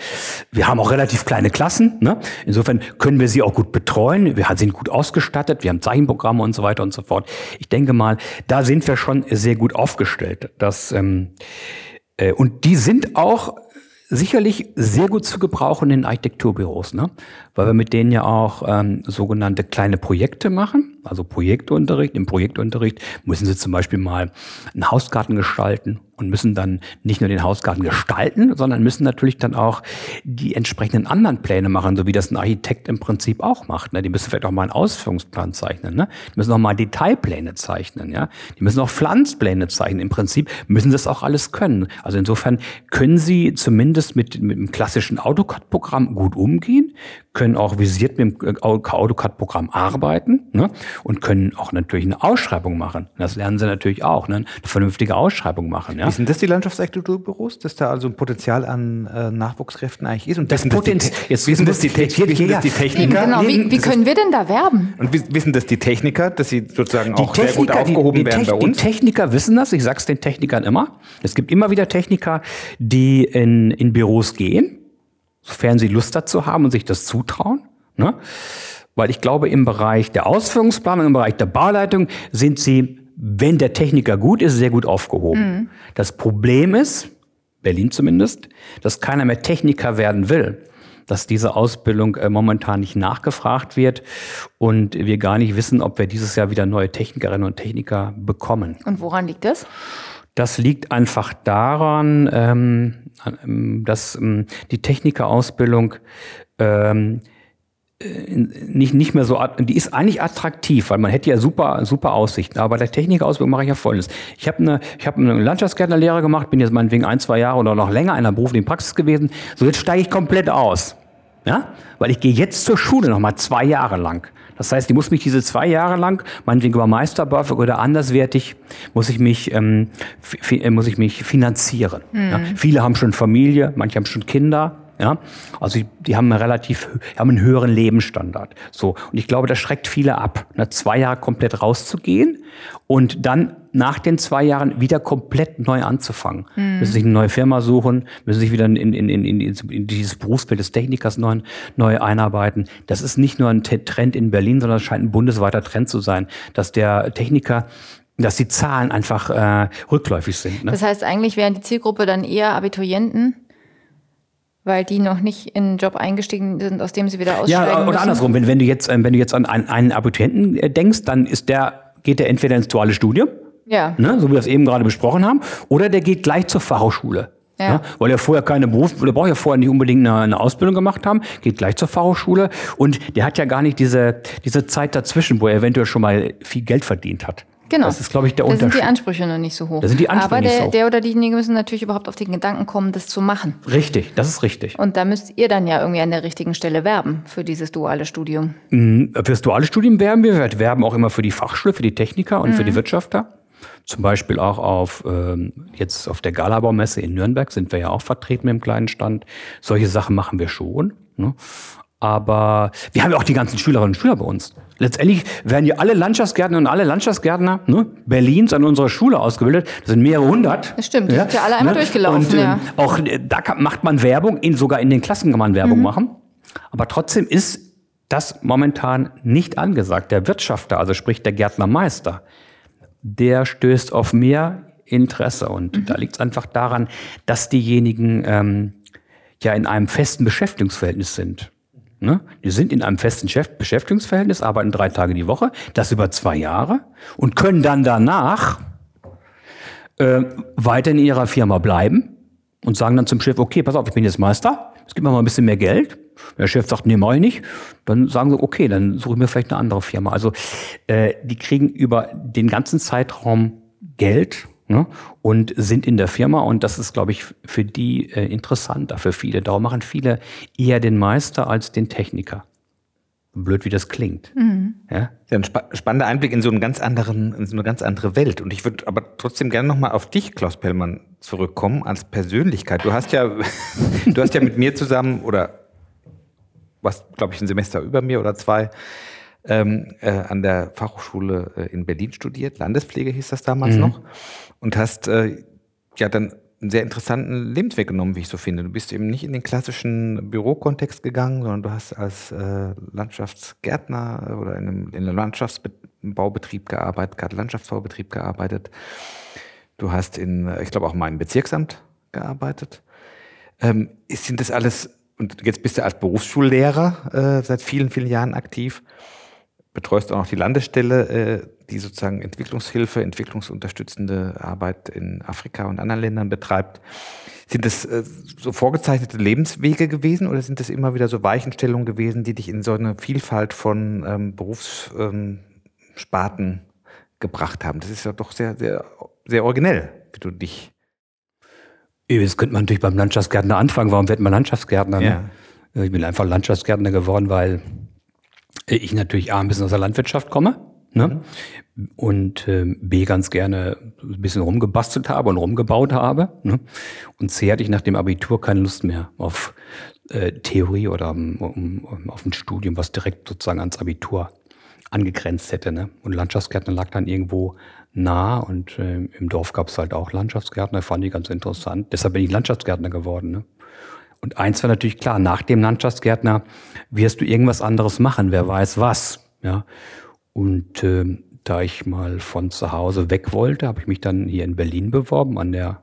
Wir haben auch relativ kleine Klassen. Ne? Insofern können wir sie auch gut betreuen. Wir sind gut ausgestattet. Wir haben Zeichenprogramme und so weiter und so fort. Ich denke mal, da sind wir schon sehr gut aufgestellt. Das, ähm, äh, und die sind auch sicherlich sehr gut zu gebrauchen in Architekturbüros, ne? weil wir mit denen ja auch ähm, sogenannte kleine Projekte machen, also Projektunterricht. Im Projektunterricht müssen sie zum Beispiel mal einen Hausgarten gestalten und müssen dann nicht nur den Hausgarten gestalten, sondern müssen natürlich dann auch die entsprechenden anderen Pläne machen, so wie das ein Architekt im Prinzip auch macht. Ne? Die müssen vielleicht auch mal einen Ausführungsplan zeichnen. Ne? Die müssen auch mal Detailpläne zeichnen. Die müssen auch Pflanzpläne zeichnen. Im Prinzip müssen das auch alles können. Also insofern können sie zumindest mit, mit dem klassischen AutoCAD-Programm gut umgehen, können auch visiert mit dem AutoCAD-Programm arbeiten ne? und können auch natürlich eine Ausschreibung machen. Das lernen sie natürlich auch, ne? eine vernünftige Ausschreibung machen. Ja? Wie sind das die Landschaftsarchitekturbüros, dass da also ein Potenzial an äh, Nachwuchskräften eigentlich ist? Und das Potenzial, jetzt wissen das die, wissen das die Techniker? Genau, wie, wie können wir denn da werben? Und wissen das die Techniker, dass sie sozusagen die auch Techniker, sehr gut aufgehoben die, die werden bei uns? Die Techniker wissen das, ich sag's den Technikern immer. Es gibt immer wieder Techniker, die in, in Büros gehen sofern sie Lust dazu haben und sich das zutrauen. Ne? Weil ich glaube, im Bereich der Ausführungsplanung, im Bereich der Bauleitung sind sie, wenn der Techniker gut ist, sehr gut aufgehoben. Mhm. Das Problem ist, Berlin zumindest, dass keiner mehr Techniker werden will dass diese Ausbildung äh, momentan nicht nachgefragt wird und wir gar nicht wissen, ob wir dieses Jahr wieder neue Technikerinnen und Techniker bekommen. Und woran liegt das? Das liegt einfach daran, ähm, dass ähm, die Technikerausbildung ähm, nicht, nicht mehr so, die ist eigentlich attraktiv, weil man hätte ja super, super Aussichten. Aber bei der Technikausbildung mache ich ja Folgendes. Ich habe eine, ich habe eine Landschaftsgärtnerlehre gemacht, bin jetzt meinetwegen ein, zwei Jahre oder noch länger in der beruflichen Praxis gewesen. So, jetzt steige ich komplett aus. Ja? Weil ich gehe jetzt zur Schule nochmal zwei Jahre lang. Das heißt, ich muss mich diese zwei Jahre lang, meinetwegen über Meisterbörfer oder anderswertig, muss ich mich, ähm, muss ich mich finanzieren. Mhm. Ja? Viele haben schon Familie, manche haben schon Kinder. Ja, also die, die haben einen relativ, haben einen höheren Lebensstandard. So und ich glaube, das schreckt viele ab, ne, zwei Jahre komplett rauszugehen und dann nach den zwei Jahren wieder komplett neu anzufangen. Mhm. Müssen sich eine neue Firma suchen, müssen sich wieder in, in, in, in, in dieses Berufsbild des Technikers neu, neu einarbeiten. Das ist nicht nur ein Trend in Berlin, sondern es scheint ein bundesweiter Trend zu sein, dass der Techniker dass die Zahlen einfach äh, rückläufig sind. Ne? Das heißt, eigentlich wären die Zielgruppe dann eher Abiturienten? weil die noch nicht in einen Job eingestiegen sind, aus dem sie wieder aussteigen Ja, oder müssen. andersrum, wenn, wenn du jetzt, ähm, wenn du jetzt an einen, einen Abiturienten äh, denkst, dann ist der, geht der entweder ins duale Studium, ja. ne, so wie wir das eben gerade besprochen haben, oder der geht gleich zur Fachhochschule. Ja. ja. weil er vorher keine Beruf, der braucht ja vorher nicht unbedingt eine, eine, Ausbildung gemacht haben, geht gleich zur Fachhochschule und der hat ja gar nicht diese, diese Zeit dazwischen, wo er eventuell schon mal viel Geld verdient hat. Genau. Das ist, glaube ich, der da Unterschied. Da sind die Ansprüche noch nicht so hoch. Da sind die Ansprüche Aber der, nicht so hoch. der oder diejenige müssen natürlich überhaupt auf den Gedanken kommen, das zu machen. Richtig, das ist richtig. Und da müsst ihr dann ja irgendwie an der richtigen Stelle werben für dieses duale Studium. Mhm. Für das duale Studium werben wir. Wir werben auch immer für die Fachschule, für die Techniker und mhm. für die Wirtschafter. Zum Beispiel auch auf ähm, jetzt auf der Galabaumesse in Nürnberg sind wir ja auch vertreten mit dem kleinen Stand. Solche Sachen machen wir schon. Ne? Aber wir haben ja auch die ganzen Schülerinnen und Schüler bei uns. Letztendlich werden ja alle Landschaftsgärtner und alle Landschaftsgärtner ne, Berlins an unserer Schule ausgebildet. Das sind mehrere hundert. Das stimmt, die ja, sind ja alle einmal ne? durchgelaufen. Und, ja. äh, auch äh, da kann, macht man Werbung, in, sogar in den Klassen kann man Werbung mhm. machen. Aber trotzdem ist das momentan nicht angesagt. Der Wirtschafter, also sprich der Gärtnermeister, der stößt auf mehr Interesse. Und mhm. da liegt es einfach daran, dass diejenigen ähm, ja in einem festen Beschäftigungsverhältnis sind. Ne? Die sind in einem festen Beschäftigungsverhältnis, arbeiten drei Tage die Woche, das über zwei Jahre und können dann danach äh, weiter in ihrer Firma bleiben und sagen dann zum Chef, okay, pass auf, ich bin jetzt Meister, es gibt mir mal ein bisschen mehr Geld. Der Chef sagt, nee, mach ich nicht. Dann sagen sie, okay, dann suche ich mir vielleicht eine andere Firma. Also äh, die kriegen über den ganzen Zeitraum Geld ne, und sind in der Firma und das ist, glaube ich, für die äh, interessanter für viele. Darum machen viele eher den Meister als den Techniker. Blöd, wie das klingt. Mhm. Ja? ja ein spa spannender Einblick in so, einen ganz anderen, in so eine ganz andere Welt. Und ich würde aber trotzdem gerne nochmal auf dich, Klaus Pellmann, zurückkommen als Persönlichkeit. Du hast ja, du hast ja mit mir zusammen oder was, glaube ich, ein Semester über mir oder zwei, ähm, äh, an der Fachhochschule äh, in Berlin studiert. Landespflege hieß das damals mhm. noch und hast äh, ja dann einen sehr interessanten Lebensweg genommen, wie ich so finde. Du bist eben nicht in den klassischen Bürokontext gegangen, sondern du hast als äh, Landschaftsgärtner oder in einem, in einem Landschaftsbaubetrieb gearbeitet, gerade Landschaftsbaubetrieb gearbeitet. Du hast in, äh, ich glaube, auch mal im Bezirksamt gearbeitet. Ähm, sind das alles, und jetzt bist du als Berufsschullehrer äh, seit vielen, vielen Jahren aktiv betreust auch noch die Landesstelle, äh, die sozusagen Entwicklungshilfe, entwicklungsunterstützende Arbeit in Afrika und anderen Ländern betreibt. Sind das äh, so vorgezeichnete Lebenswege gewesen oder sind das immer wieder so Weichenstellungen gewesen, die dich in so eine Vielfalt von ähm, Berufssparten ähm, gebracht haben? Das ist ja doch sehr, sehr, sehr originell, wie du dich. Jetzt könnte man natürlich beim Landschaftsgärtner anfangen. Warum wird man Landschaftsgärtner? Ne? Ja. Ich bin einfach Landschaftsgärtner geworden, weil ich natürlich A, ein bisschen aus der Landwirtschaft komme. Ne? Mhm. Und äh, B, ganz gerne ein bisschen rumgebastelt habe und rumgebaut habe. Ne? Und C, hatte ich nach dem Abitur keine Lust mehr auf äh, Theorie oder um, um, auf ein Studium, was direkt sozusagen ans Abitur angegrenzt hätte. Ne? Und Landschaftsgärtner lag dann irgendwo nah und äh, im Dorf gab es halt auch Landschaftsgärtner, fand ich ganz interessant. Deshalb bin ich Landschaftsgärtner geworden. Ne? Und eins war natürlich klar, nach dem Landschaftsgärtner wirst du irgendwas anderes machen, wer weiß was. Ja. Und äh, da ich mal von zu Hause weg wollte, habe ich mich dann hier in Berlin beworben an der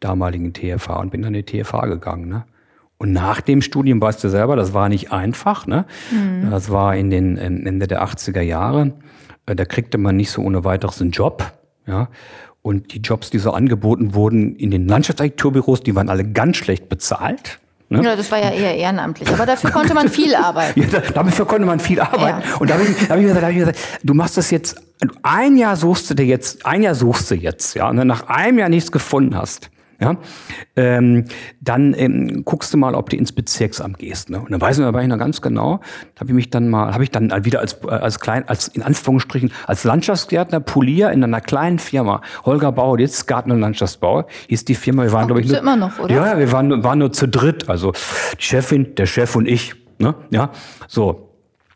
damaligen TFH und bin an die TFH gegangen. Ne? Und nach dem Studium weißt du selber, das war nicht einfach. Ne? Mhm. Das war in den Ende der 80er Jahre. Äh, da kriegte man nicht so ohne weiteres einen Job. Ja? Und die Jobs, die so angeboten wurden in den Landschaftsarchitekturbüros, die waren alle ganz schlecht bezahlt. Ne? Ja, das war ja eher ehrenamtlich, aber dafür konnte man viel arbeiten. ja, dafür konnte man viel arbeiten. Ja. Und da habe ich, hab ich, gesagt, hab ich gesagt, du machst das jetzt, ein Jahr suchst du dir jetzt, ein Jahr suchst du jetzt, ja, und dann nach einem Jahr nichts gefunden hast, ja, ähm, dann ähm, guckst du mal, ob du ins Bezirksamt gehst. Ne? Und dann weiß ich aber noch ganz genau, da habe ich mich dann mal, habe ich dann wieder als äh, als klein, als in Anführungsstrichen als Landschaftsgärtner Polier in einer kleinen Firma, Holger Bauer, jetzt Garten und Landschaftsbau, hieß die Firma. Wir waren glaube ich nur, immer noch, oder? Ja, wir waren, waren nur zu dritt, also die Chefin, der Chef und ich. Ne? Ja, so.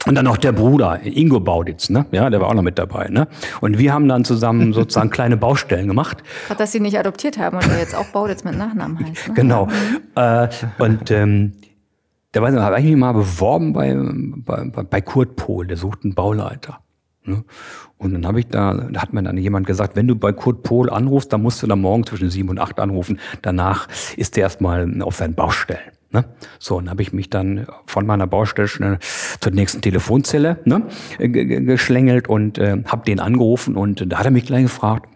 Und dann noch der Bruder, Ingo Bauditz, ne? Ja, der war auch noch mit dabei, ne? Und wir haben dann zusammen sozusagen kleine Baustellen gemacht. Gerade, dass sie nicht adoptiert haben und er jetzt auch Bauditz mit Nachnamen heißt. Ne? Genau. Mhm. Äh, und ähm, da habe ich mich mal beworben bei, bei, bei Kurt Pohl, der sucht einen Bauleiter. Ne? Und dann habe ich da, da hat mir dann jemand gesagt, wenn du bei Kurt Pohl anrufst, dann musst du dann morgen zwischen sieben und acht anrufen. Danach ist der erstmal auf seinen Baustellen. Ne? So, und habe ich mich dann von meiner Baustelle zur nächsten Telefonzelle ne, geschlängelt und äh, habe den angerufen und da hat er mich gleich gefragt,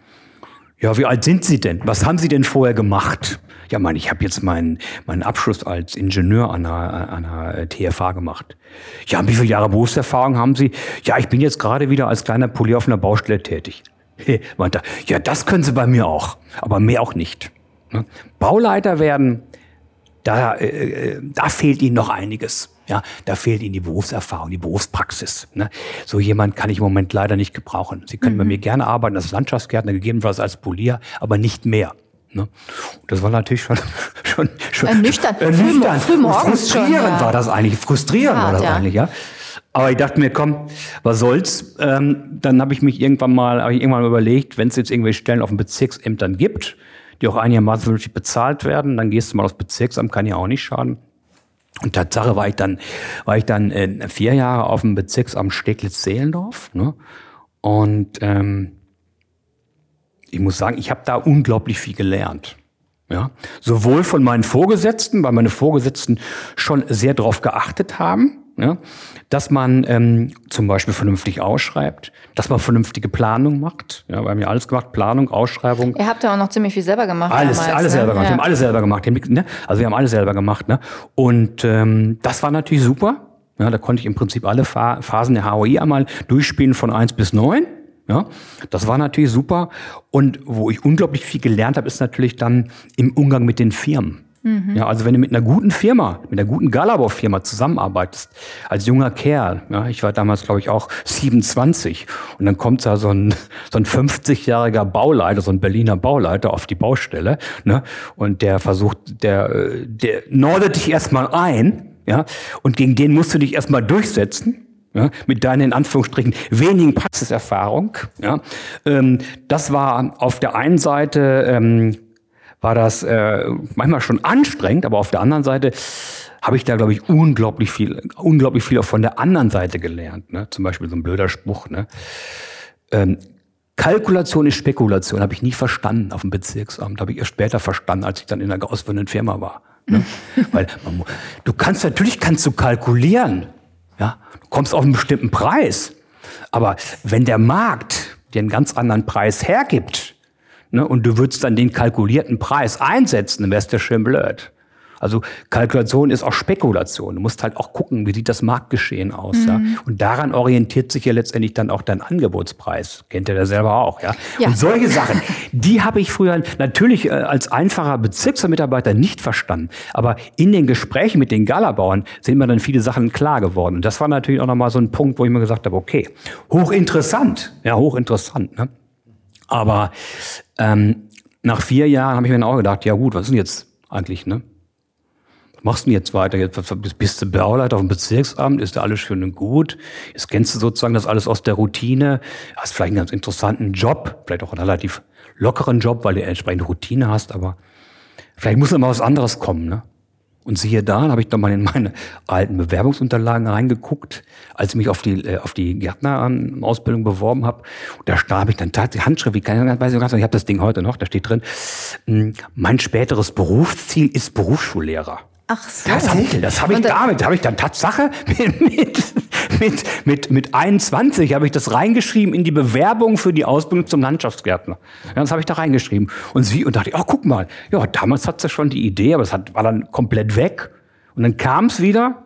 ja, wie alt sind Sie denn? Was haben Sie denn vorher gemacht? Ja, Mann, ich habe jetzt meinen meinen Abschluss als Ingenieur an einer, einer TFA gemacht. Ja, wie viele Jahre Berufserfahrung haben Sie? Ja, ich bin jetzt gerade wieder als kleiner Polier auf einer Baustelle tätig. Ja, das können Sie bei mir auch, aber mehr auch nicht. Ne? Bauleiter werden da, äh, äh, da fehlt ihnen noch einiges. Ja, da fehlt ihnen die Berufserfahrung, die Berufspraxis. Ne? So jemand kann ich im Moment leider nicht gebrauchen. Sie können mhm. bei mir gerne arbeiten als Landschaftsgärtner, gegebenenfalls als Polier, aber nicht mehr. Ne? Das war natürlich schon, schon, schon ernüchternd. ernüchternd. Früh, früh frustrierend schon, ja. war das eigentlich. Frustrierend Hart, war das ja. eigentlich, ja. Aber ich dachte mir, komm, was soll's? Ähm, dann habe ich mich irgendwann mal, habe ich irgendwann mal überlegt, wenn es jetzt irgendwelche Stellen auf den Bezirksämtern gibt, die auch einigermaßen vernünftig bezahlt werden. Dann gehst du mal aufs Bezirksamt, kann ja auch nicht schaden. Und Tatsache war ich dann, war ich dann äh, vier Jahre auf dem Bezirksamt Steglitz-Seelendorf. Ne? Und ähm, ich muss sagen, ich habe da unglaublich viel gelernt. Ja, sowohl von meinen Vorgesetzten, weil meine Vorgesetzten schon sehr darauf geachtet haben, ja, dass man ähm, zum Beispiel vernünftig ausschreibt, dass man vernünftige Planung macht. Ja, wir haben ja alles gemacht, Planung, Ausschreibung. Ihr habt ja auch noch ziemlich viel selber gemacht. Alles, damals, alles ne? selber gemacht. Ja. Wir haben alles selber gemacht. Ne? Also wir haben alles selber gemacht. Ne? Und ähm, das war natürlich super. Ja, da konnte ich im Prinzip alle Phasen der HOI einmal durchspielen von eins bis neun. Ja, das war natürlich super. Und wo ich unglaublich viel gelernt habe, ist natürlich dann im Umgang mit den Firmen. Mhm. Ja, also wenn du mit einer guten Firma, mit einer guten Galabau-Firma zusammenarbeitest, als junger Kerl, ja, ich war damals, glaube ich, auch 27, und dann kommt da so ein, so ein 50-jähriger Bauleiter, so ein Berliner Bauleiter auf die Baustelle, ne, und der versucht, der, der nordet dich erstmal ein, ja, und gegen den musst du dich erstmal durchsetzen, ja, mit deinen in Anführungsstrichen wenigen Praxiserfahrung. Ja. Ähm, das war auf der einen Seite ähm, war das äh, manchmal schon anstrengend, aber auf der anderen Seite habe ich da, glaube ich, unglaublich viel, unglaublich viel auch von der anderen Seite gelernt. Ne? Zum Beispiel so ein blöder Spruch. Ne? Ähm, Kalkulation ist Spekulation, habe ich nie verstanden auf dem Bezirksamt. Habe ich erst später verstanden, als ich dann in einer ausführenden Firma war. Ne? Weil man, du kannst natürlich kannst du kalkulieren, ja, du kommst auf einen bestimmten Preis, aber wenn der Markt dir einen ganz anderen Preis hergibt, ne, und du würdest dann den kalkulierten Preis einsetzen, dann wärst du schön blöd. Also Kalkulation ist auch Spekulation. Du musst halt auch gucken, wie sieht das Marktgeschehen aus. Mhm. Ja? Und daran orientiert sich ja letztendlich dann auch dein Angebotspreis. Kennt ihr ja selber auch. Ja? ja. Und solche Sachen, die habe ich früher natürlich äh, als einfacher Bezirksmitarbeiter nicht verstanden. Aber in den Gesprächen mit den Galabauern sind mir dann viele Sachen klar geworden. Und das war natürlich auch nochmal so ein Punkt, wo ich mir gesagt habe, okay, hochinteressant. Ja, hochinteressant. Ne? Aber ähm, nach vier Jahren habe ich mir dann auch gedacht, ja gut, was ist denn jetzt eigentlich, ne? Was machst du denn jetzt weiter? Jetzt bist du Bauleiter auf dem Bezirksamt, ist da alles schön und gut. Jetzt kennst du sozusagen das alles aus der Routine, hast vielleicht einen ganz interessanten Job, vielleicht auch einen relativ lockeren Job, weil du entsprechende Routine hast, aber vielleicht muss immer was anderes kommen, ne? Und siehe da, habe ich doch mal in meine alten Bewerbungsunterlagen reingeguckt, als ich mich auf die, äh, auf die Gärtnerausbildung beworben habe. Da habe ich dann tatsächlich Handschrift, wie kann ich, weiß ich, ich habe das Ding heute noch, da steht drin, hm, mein späteres Berufsziel ist Berufsschullehrer. Ach so. Tatsächlich, das habe ich damit, habe ich dann Tatsache mit, mit, mit, mit, mit 21 habe ich das reingeschrieben in die Bewerbung für die Ausbildung zum Landschaftsgärtner. Ja, das habe ich da reingeschrieben. Und sie, und dachte, oh, guck mal, ja, damals hat sie schon die Idee, aber es hat, war dann komplett weg. Und dann kam es wieder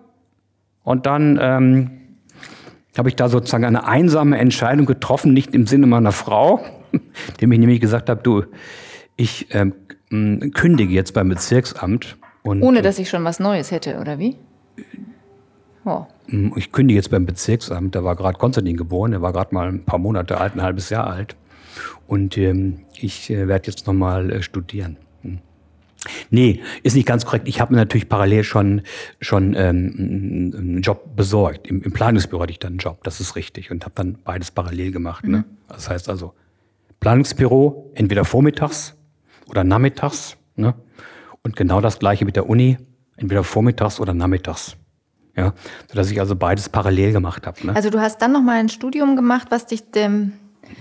und dann ähm, habe ich da sozusagen eine einsame Entscheidung getroffen, nicht im Sinne meiner Frau, dem ich nämlich gesagt habe, du, ich ähm, kündige jetzt beim Bezirksamt. Und, Ohne dass ich schon was Neues hätte, oder wie? Oh. Ich kündige jetzt beim Bezirksamt, da war gerade Konstantin geboren, der war gerade mal ein paar Monate alt, ein halbes Jahr alt. Und ähm, ich äh, werde jetzt nochmal äh, studieren. Hm. Nee, ist nicht ganz korrekt. Ich habe mir natürlich parallel schon, schon ähm, einen Job besorgt. Im, Im Planungsbüro hatte ich dann einen Job, das ist richtig. Und habe dann beides parallel gemacht. Ne? Mhm. Ne? Das heißt also, Planungsbüro, entweder vormittags oder nachmittags. Ne? Und genau das gleiche mit der Uni, entweder vormittags oder nachmittags. Ja, sodass ich also beides parallel gemacht habe. Ne? Also du hast dann noch mal ein Studium gemacht, was dich dem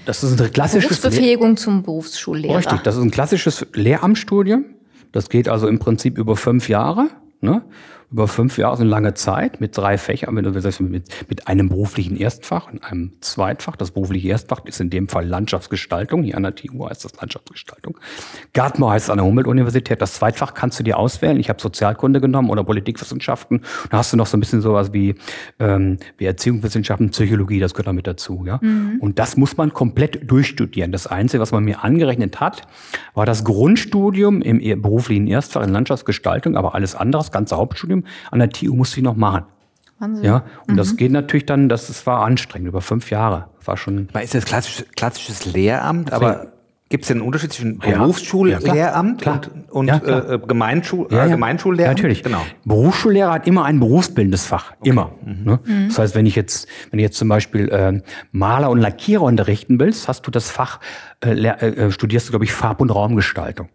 das ist ein klassisches Berufsbefähigung zum Berufsschullehrer. Richtig, das ist ein klassisches Lehramtsstudium. Das geht also im Prinzip über fünf Jahre. Ne? Über fünf Jahre, so eine lange Zeit, mit drei Fächern, wenn du sagst, mit, mit einem beruflichen Erstfach und einem Zweitfach. Das berufliche Erstfach ist in dem Fall Landschaftsgestaltung. Hier an der TU heißt das Landschaftsgestaltung. Gartenbau heißt es an der Humboldt-Universität. Das Zweitfach kannst du dir auswählen. Ich habe Sozialkunde genommen oder Politikwissenschaften. Da hast du noch so ein bisschen sowas wie, ähm, wie Erziehungswissenschaften, Psychologie, das gehört da mit dazu. Ja? Mhm. Und das muss man komplett durchstudieren. Das Einzige, was man mir angerechnet hat, war das Grundstudium im beruflichen Erstfach in Landschaftsgestaltung, aber alles andere, das ganze Hauptstudium Studium an der TU musste ich noch machen. Wahnsinn. Ja, und mhm. das geht natürlich dann, das, das war anstrengend, über fünf Jahre. War schon. Aber ist das klassisch, klassisches Lehramt, aber gibt es denn einen Unterschied zwischen Berufsschullehramt ja, und, und ja, äh, Gemeinschul ja, äh, Gemeinschullehramt? Ja, natürlich. Genau. Berufsschullehrer hat immer ein berufsbildendes Fach. Okay. Immer. Mhm. Ne? Mhm. Das heißt, wenn ich jetzt, wenn ich jetzt zum Beispiel äh, Maler und Lackierer unterrichten willst, hast du das Fach, äh, äh, studierst du, glaube ich, Farb- und Raumgestaltung.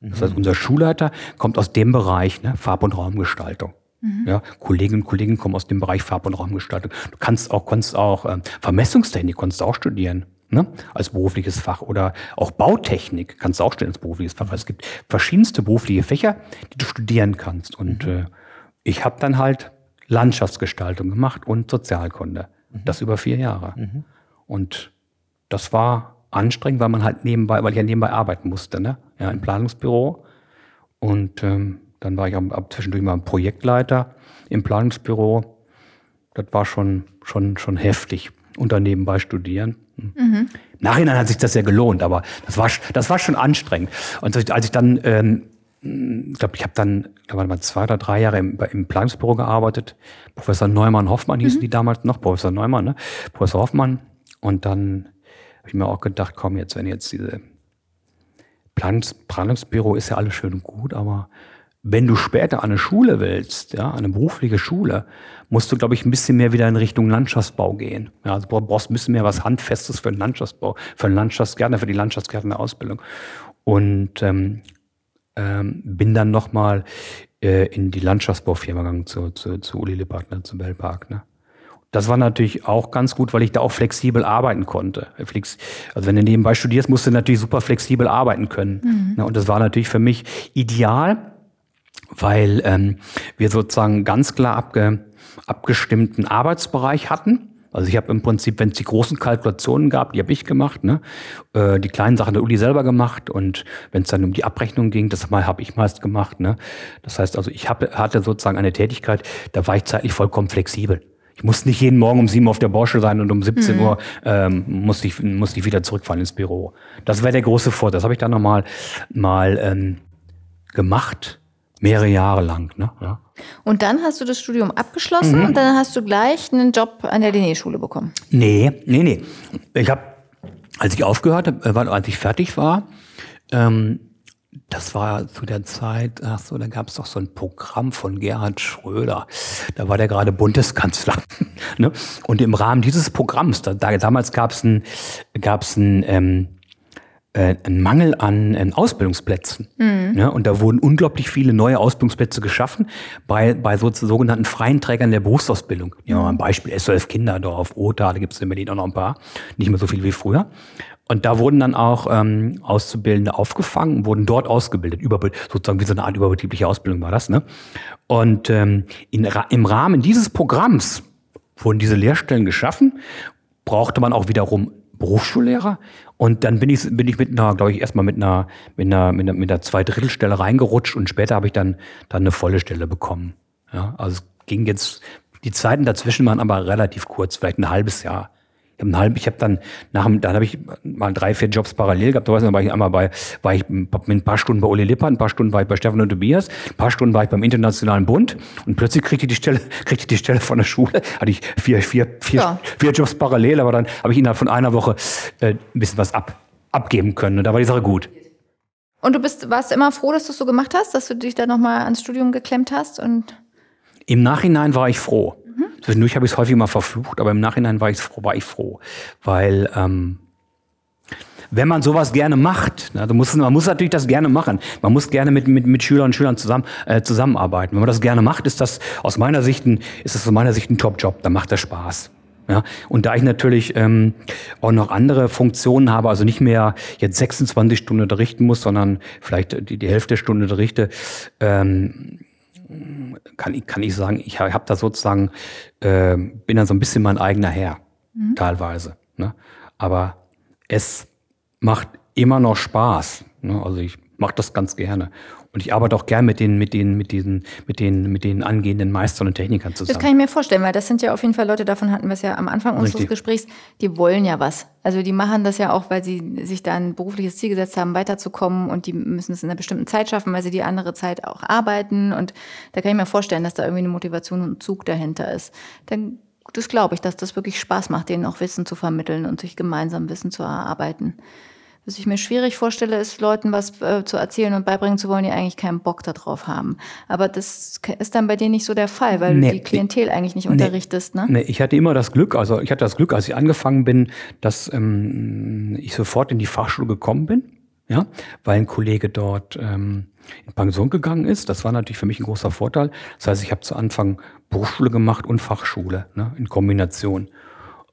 Das heißt, unser Schulleiter kommt aus dem Bereich ne, Farb- und Raumgestaltung. Mhm. Ja, Kolleginnen und Kollegen kommen aus dem Bereich Farb- und Raumgestaltung. Du kannst auch, kannst auch äh, Vermessungstechnik kannst du auch studieren. Ne? als berufliches Fach oder auch Bautechnik kannst du auch studieren als berufliches Fach. Also es gibt verschiedenste berufliche Fächer, die du studieren kannst. Und mhm. äh, ich habe dann halt Landschaftsgestaltung gemacht und Sozialkunde. Mhm. Das über vier Jahre. Mhm. Und das war anstrengend, weil man halt nebenbei, weil ich ja nebenbei arbeiten musste, ne? Ja, im Planungsbüro. Und ähm, dann war ich am, ab zwischendurch mal Projektleiter im Planungsbüro. Das war schon, schon, schon heftig. Und dann nebenbei studieren. Hm. Mhm. Im Nachhinein hat sich das ja gelohnt, aber das war, das war schon anstrengend. Und als ich dann, ähm, ich glaube, ich habe dann da waren mal zwei oder drei Jahre im, im Planungsbüro gearbeitet. Professor Neumann Hoffmann hießen mhm. die damals noch, Professor Neumann, ne? Professor Hoffmann. Und dann habe ich mir auch gedacht, komm, jetzt, wenn jetzt diese Planungs Planungsbüro ist ja alles schön und gut, aber wenn du später an eine Schule willst, ja, eine berufliche Schule, musst du, glaube ich, ein bisschen mehr wieder in Richtung Landschaftsbau gehen. Ja, also du brauchst ein bisschen mehr was Handfestes für den Landschaftsbau, für den Landschaftsgärtner, für die Landschaftsgärtnerausbildung. Und ähm, ähm, bin dann nochmal äh, in die Landschaftsbaufirma gegangen zu, zu, zu Uli Lippert, zu Bellpark. Ne? Das war natürlich auch ganz gut, weil ich da auch flexibel arbeiten konnte. Also wenn du nebenbei studierst, musst du natürlich super flexibel arbeiten können. Mhm. Und das war natürlich für mich ideal, weil ähm, wir sozusagen ganz klar abge, abgestimmten Arbeitsbereich hatten. Also ich habe im Prinzip, wenn es die großen Kalkulationen gab, die habe ich gemacht, ne? Äh, die kleinen Sachen der Uli selber gemacht und wenn es dann um die Abrechnung ging, das habe ich meist gemacht. Ne? Das heißt also, ich hab, hatte sozusagen eine Tätigkeit, da war ich zeitlich vollkommen flexibel. Ich musste nicht jeden Morgen um sieben auf der Baustelle sein und um 17 mhm. Uhr ähm, musste, ich, musste ich wieder zurückfahren ins Büro. Das wäre der große Vorteil. Das habe ich dann nochmal mal, ähm, gemacht, mehrere Jahre lang. Ne? Ja. Und dann hast du das Studium abgeschlossen mhm. und dann hast du gleich einen Job an der Linné-Schule bekommen. Nee, nee, nee. Ich habe, als ich aufgehört habe, äh, als ich fertig war, ähm, das war zu der Zeit, ach so, da gab es doch so ein Programm von Gerhard Schröder. Da war der gerade Bundeskanzler. ne? Und im Rahmen dieses Programms, da, da damals gab es ein, gab's ein, ähm, äh, einen Mangel an, an Ausbildungsplätzen. Mhm. Ne? Und da wurden unglaublich viele neue Ausbildungsplätze geschaffen bei, bei so, sogenannten freien Trägern der Berufsausbildung. Ja, mal ein Beispiel, SOF Kinderdorf, OTA, da gibt es in Berlin auch noch ein paar, nicht mehr so viel wie früher. Und da wurden dann auch ähm, Auszubildende aufgefangen, wurden dort ausgebildet, über, sozusagen wie so eine Art überbetriebliche Ausbildung war das. Ne? Und ähm, in, im Rahmen dieses Programms wurden diese Lehrstellen geschaffen, brauchte man auch wiederum Berufsschullehrer. Und dann bin ich, bin ich mit einer, glaube ich, erstmal mit einer, mit einer, mit einer, mit einer Zweidrittelstelle reingerutscht und später habe ich dann, dann eine volle Stelle bekommen. Ja, also es ging jetzt, die Zeiten dazwischen waren aber relativ kurz, vielleicht ein halbes Jahr. Ich habe halb, ich habe dann nach dem, dann habe ich mal drei, vier Jobs parallel gehabt. Da war ich einmal bei, war ich mit ein paar Stunden bei Uli Lippert, ein paar Stunden war ich bei Stefan und Tobias, ein paar Stunden war ich beim Internationalen Bund und plötzlich kriegte ich die Stelle, kriegte ich die Stelle von der Schule. Hatte ich vier, vier, vier, ja. vier Jobs parallel, aber dann habe ich innerhalb von einer Woche äh, ein bisschen was ab, abgeben können. Und da war die Sache gut. Und du bist, warst immer froh, dass du es so gemacht hast, dass du dich da nochmal ans Studium geklemmt hast und im Nachhinein war ich froh. Mhm. Zwischendurch habe ich es häufig mal verflucht, aber im Nachhinein war ich froh, war ich froh. Weil ähm, wenn man sowas gerne macht, ne, muss, man muss natürlich das gerne machen. Man muss gerne mit, mit, mit Schülern und Schülern zusammen, äh, zusammenarbeiten. Wenn man das gerne macht, ist das aus meiner Sicht ein, ein Top-Job. Da macht das Spaß. Ja, und da ich natürlich ähm, auch noch andere Funktionen habe, also nicht mehr jetzt 26 Stunden unterrichten muss, sondern vielleicht die, die Hälfte der Stunde unterrichte, ähm, kann ich, kann ich sagen, ich habe da sozusagen, äh, bin dann so ein bisschen mein eigener Herr, mhm. teilweise. Ne? Aber es macht immer noch Spaß. Ne? Also ich mache das ganz gerne. Und ich arbeite auch gern mit den, mit den, mit diesen, mit den, mit den angehenden Meistern und Technikern zusammen. Das kann ich mir vorstellen, weil das sind ja auf jeden Fall Leute, davon hatten wir es ja am Anfang unseres Richtig. Gesprächs, die wollen ja was. Also die machen das ja auch, weil sie sich da ein berufliches Ziel gesetzt haben, weiterzukommen und die müssen es in einer bestimmten Zeit schaffen, weil sie die andere Zeit auch arbeiten. Und da kann ich mir vorstellen, dass da irgendwie eine Motivation und ein Zug dahinter ist. Dann das glaube ich, dass das wirklich Spaß macht, denen auch Wissen zu vermitteln und sich gemeinsam Wissen zu erarbeiten. Was ich mir schwierig vorstelle, ist, Leuten was äh, zu erzählen und beibringen zu wollen, die eigentlich keinen Bock darauf haben. Aber das ist dann bei dir nicht so der Fall, weil nee, du die Klientel eigentlich nicht nee, unterrichtest, ne? Nee, ich hatte immer das Glück, also ich hatte das Glück, als ich angefangen bin, dass ähm, ich sofort in die Fachschule gekommen bin, ja, weil ein Kollege dort ähm, in Pension gegangen ist. Das war natürlich für mich ein großer Vorteil. Das heißt, ich habe zu Anfang Berufsschule gemacht und Fachschule ne, in Kombination.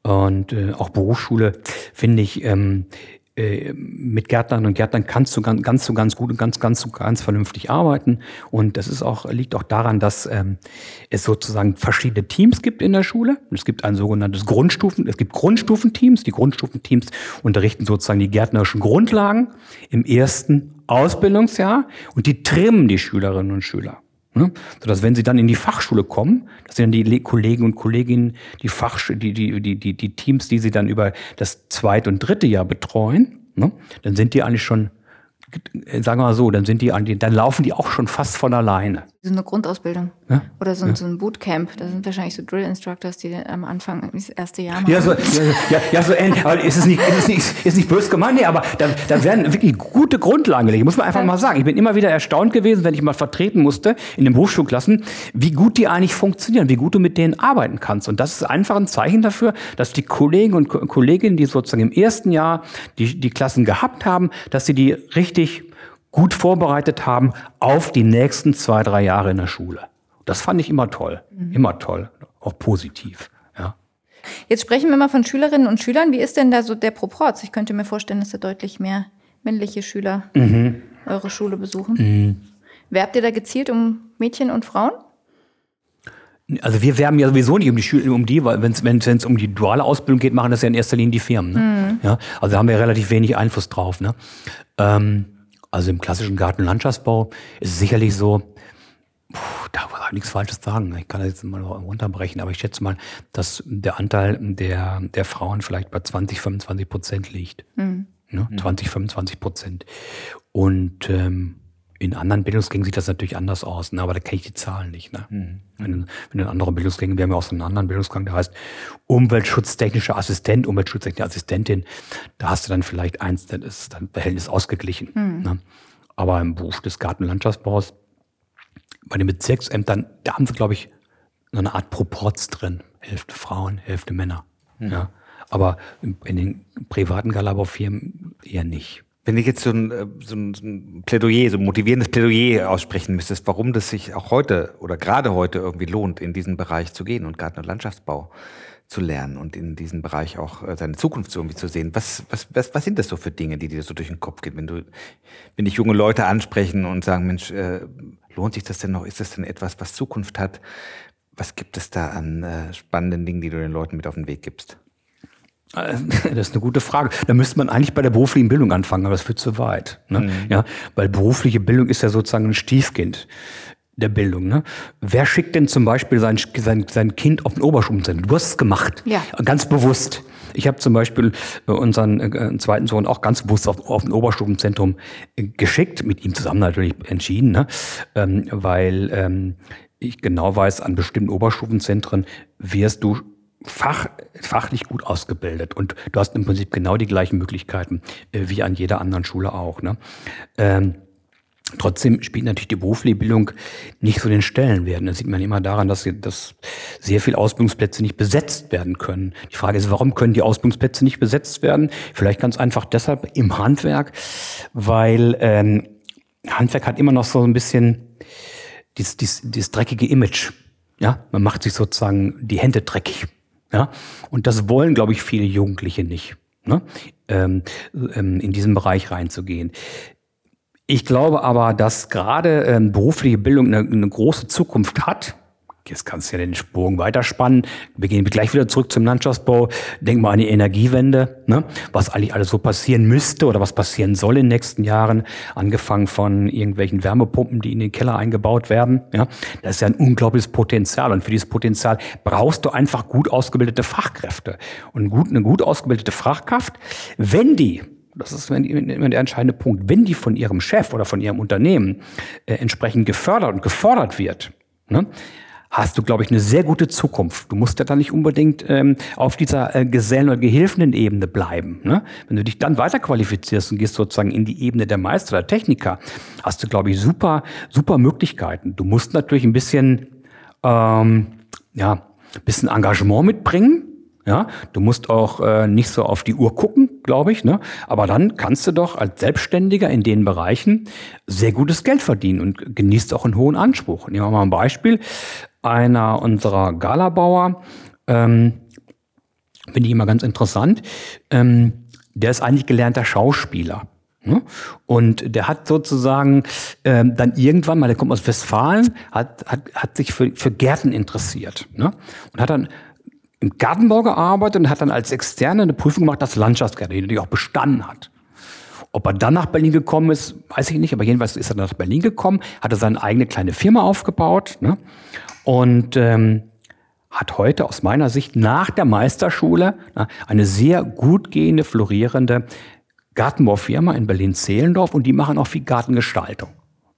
Und äh, auch Berufsschule finde ich ähm, äh, mit Gärtnern und Gärtnern kannst du ganz, ganz, ganz gut und ganz, ganz, ganz vernünftig arbeiten. Und das ist auch, liegt auch daran, dass ähm, es sozusagen verschiedene Teams gibt in der Schule. Es gibt ein sogenanntes Grundstufen, es gibt Grundstufenteams. Die Grundstufenteams unterrichten sozusagen die gärtnerischen Grundlagen im ersten Ausbildungsjahr und die trimmen die Schülerinnen und Schüler. Ne? Sodass, wenn sie dann in die Fachschule kommen, dass sie dann die Kollegen und Kolleginnen, die, Fach, die, die, die, die, die Teams, die sie dann über das zweite und dritte Jahr betreuen, ne? dann sind die eigentlich schon sagen wir mal so, dann sind die, dann laufen die auch schon fast von alleine. So eine Grundausbildung. Ja? Oder so, ja. so, ein Bootcamp. Da sind wahrscheinlich so Drill Instructors, die am Anfang das erste Jahr machen. Ja, so, ja, ja, so ähnlich. Aber ist es nicht, ist es nicht, ist nicht böse gemeint? Nee, aber da, da werden wirklich gute Grundlagen gelegt. Muss man einfach mal sagen. Ich bin immer wieder erstaunt gewesen, wenn ich mal vertreten musste in den Berufsschulklassen, wie gut die eigentlich funktionieren, wie gut du mit denen arbeiten kannst. Und das ist einfach ein Zeichen dafür, dass die Kollegen und Kolleginnen, die sozusagen im ersten Jahr die, die Klassen gehabt haben, dass sie die richtig gut vorbereitet haben auf die nächsten zwei, drei Jahre in der Schule. Das fand ich immer toll, mhm. immer toll, auch positiv. Ja. Jetzt sprechen wir mal von Schülerinnen und Schülern. Wie ist denn da so der Proporz? Ich könnte mir vorstellen, dass da deutlich mehr männliche Schüler mhm. eure Schule besuchen. Mhm. Werbt ihr da gezielt um Mädchen und Frauen? Also wir werben ja sowieso nicht um die Schüler, um die, weil wenn es um die duale Ausbildung geht, machen das ja in erster Linie die Firmen. Ne? Mhm. Ja, also da haben wir relativ wenig Einfluss drauf. Ne? Ähm, also im klassischen Gartenlandschaftsbau ist es sicherlich so, puh, da kann ich nichts Falsches sagen. Ich kann das jetzt mal runterbrechen, aber ich schätze mal, dass der Anteil der, der Frauen vielleicht bei 20, 25 Prozent liegt. Mhm. Ne? 20, 25 Prozent. Und ähm, in anderen Bildungsgängen sieht das natürlich anders aus, ne? aber da kenne ich die Zahlen nicht. Ne? Mhm. Wenn, wenn in anderen Bildungsgängen, wir haben ja auch so einen anderen Bildungsgang, der heißt Umweltschutztechnischer Assistent, Umweltschutztechnische Assistentin, da hast du dann vielleicht eins, dann ist dann Verhältnis ausgeglichen. Mhm. Ne? Aber im Beruf des Gartenlandschaftsbaus, bei den Bezirksämtern, da haben sie, glaube ich, so eine Art Proporz drin. Hälfte Frauen, Hälfte Männer. Mhm. Ja? Aber in den privaten Galabaufirmen eher nicht. Wenn ich jetzt so ein, äh, so ein Plädoyer, so ein motivierendes Plädoyer aussprechen müsstest, warum das sich auch heute oder gerade heute irgendwie lohnt, in diesen Bereich zu gehen und Garten- und Landschaftsbau zu lernen und in diesem Bereich auch äh, seine Zukunft irgendwie zu sehen. Was, was, was, was sind das so für Dinge, die dir so durch den Kopf gehen, wenn du, wenn dich junge Leute ansprechen und sagen, Mensch, äh, lohnt sich das denn noch? Ist das denn etwas, was Zukunft hat? Was gibt es da an äh, spannenden Dingen, die du den Leuten mit auf den Weg gibst? Das ist eine gute Frage. Da müsste man eigentlich bei der beruflichen Bildung anfangen, aber das führt zu weit. Ne? Mhm. Ja, weil berufliche Bildung ist ja sozusagen ein Stiefkind. der Bildung. Ne? Wer schickt denn zum Beispiel sein, sein, sein Kind auf den Oberschulzentrum? Du hast es gemacht. Ja. Ganz bewusst. Ich habe zum Beispiel äh, unseren äh, zweiten Sohn auch ganz bewusst auf, auf ein Oberstufenzentrum äh, geschickt, mit ihm zusammen natürlich entschieden, ne? ähm, weil ähm, ich genau weiß, an bestimmten Oberstufenzentren wirst du fach, fachlich gut ausgebildet und du hast im Prinzip genau die gleichen Möglichkeiten äh, wie an jeder anderen Schule auch. Ne? Ähm, Trotzdem spielt natürlich die berufliche Bildung nicht so den Stellenwert. Das sieht man immer daran, dass, dass sehr viele Ausbildungsplätze nicht besetzt werden können. Die Frage ist, warum können die Ausbildungsplätze nicht besetzt werden? Vielleicht ganz einfach deshalb im Handwerk, weil ähm, Handwerk hat immer noch so ein bisschen dieses, dieses, dieses dreckige Image. Ja, man macht sich sozusagen die Hände dreckig. Ja, und das wollen, glaube ich, viele Jugendliche nicht. Ne? Ähm, ähm, in diesen Bereich reinzugehen. Ich glaube aber, dass gerade ähm, berufliche Bildung eine, eine große Zukunft hat. Jetzt kannst du ja den Sprung weiterspannen. Wir gehen gleich wieder zurück zum Landschaftsbau. Denk mal an die Energiewende, ne? was eigentlich alles so passieren müsste oder was passieren soll in den nächsten Jahren. Angefangen von irgendwelchen Wärmepumpen, die in den Keller eingebaut werden. Ja? Das ist ja ein unglaubliches Potenzial. Und für dieses Potenzial brauchst du einfach gut ausgebildete Fachkräfte. Und gut, eine gut ausgebildete Fachkraft, wenn die das ist immer der entscheidende Punkt, wenn die von ihrem Chef oder von ihrem Unternehmen äh, entsprechend gefördert und gefordert wird, ne, hast du, glaube ich, eine sehr gute Zukunft. Du musst ja dann nicht unbedingt ähm, auf dieser äh, Gesellen- oder Gehilfenen-Ebene bleiben. Ne? Wenn du dich dann weiter qualifizierst und gehst sozusagen in die Ebene der Meister oder Techniker, hast du, glaube ich, super, super Möglichkeiten. Du musst natürlich ein bisschen, ähm, ja, bisschen Engagement mitbringen, ja, du musst auch äh, nicht so auf die Uhr gucken, glaube ich. Ne? Aber dann kannst du doch als Selbstständiger in den Bereichen sehr gutes Geld verdienen und genießt auch einen hohen Anspruch. Nehmen wir mal ein Beispiel. Einer unserer Galabauer, ähm, finde ich immer ganz interessant, ähm, der ist eigentlich gelernter Schauspieler. Ne? Und der hat sozusagen ähm, dann irgendwann mal, der kommt aus Westfalen, hat, hat, hat sich für, für Gärten interessiert. Ne? Und hat dann im Gartenbau gearbeitet und hat dann als Externe eine Prüfung gemacht, das Landschaftsgärtner, die auch bestanden hat. Ob er dann nach Berlin gekommen ist, weiß ich nicht, aber jedenfalls ist er nach Berlin gekommen, hatte seine eigene kleine Firma aufgebaut ne? Und ähm, hat heute aus meiner Sicht nach der Meisterschule ne, eine sehr gut gehende, florierende Gartenbaufirma in Berlin-Zehlendorf und die machen auch viel Gartengestaltung.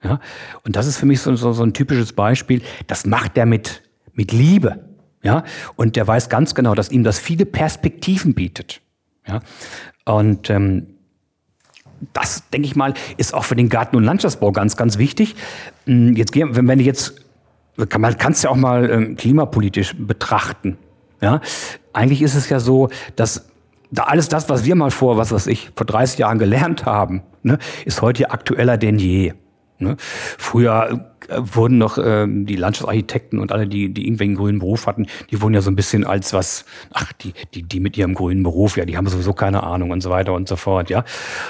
Ja? Und das ist für mich so, so, so ein typisches Beispiel, das macht er mit, mit Liebe. Ja, und der weiß ganz genau, dass ihm das viele Perspektiven bietet. Ja, und ähm, das, denke ich mal, ist auch für den Garten- und Landschaftsbau ganz, ganz wichtig. Hm, jetzt wenn, du jetzt, kann man kannst ja auch mal ähm, klimapolitisch betrachten. Ja, eigentlich ist es ja so, dass da alles das, was wir mal vor, was weiß ich, vor 30 Jahren gelernt haben, ne, ist heute aktueller denn je. Ne? Früher wurden noch ähm, die Landschaftsarchitekten und alle, die, die irgendwelchen grünen Beruf hatten, die wurden ja so ein bisschen als was, ach, die, die, die mit ihrem grünen Beruf, ja, die haben sowieso keine Ahnung und so weiter und so fort, ja.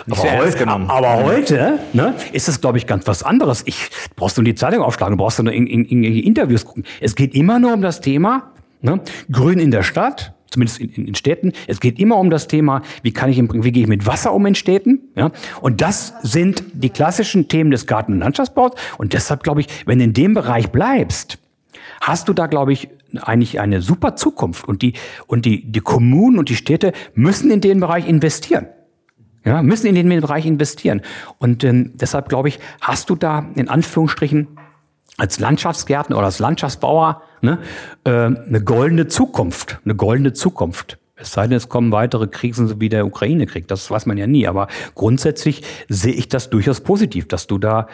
Aber, heute, aber heute ne, ist es, glaube ich, ganz was anderes. Ich brauchst du die Zeitung aufschlagen, brauchst du nur in, in, in Interviews gucken. Es geht immer nur um das Thema ne, Grün in der Stadt, zumindest in, in, Städten. Es geht immer um das Thema, wie kann ich, wie gehe ich mit Wasser um in Städten? Ja? Und das sind die klassischen Themen des Garten- und Landschaftsbaus. Und deshalb glaube ich, wenn du in dem Bereich bleibst, hast du da, glaube ich, eigentlich eine super Zukunft. Und die, und die, die Kommunen und die Städte müssen in den Bereich investieren. Ja, müssen in den Bereich investieren. Und ähm, deshalb glaube ich, hast du da in Anführungsstrichen als Landschaftsgärtner oder als Landschaftsbauer ne, äh, eine goldene Zukunft, eine goldene Zukunft. Es sei denn, es kommen weitere Krisen so wie der Ukraine-Krieg. Das weiß man ja nie. Aber grundsätzlich sehe ich das durchaus positiv, dass du da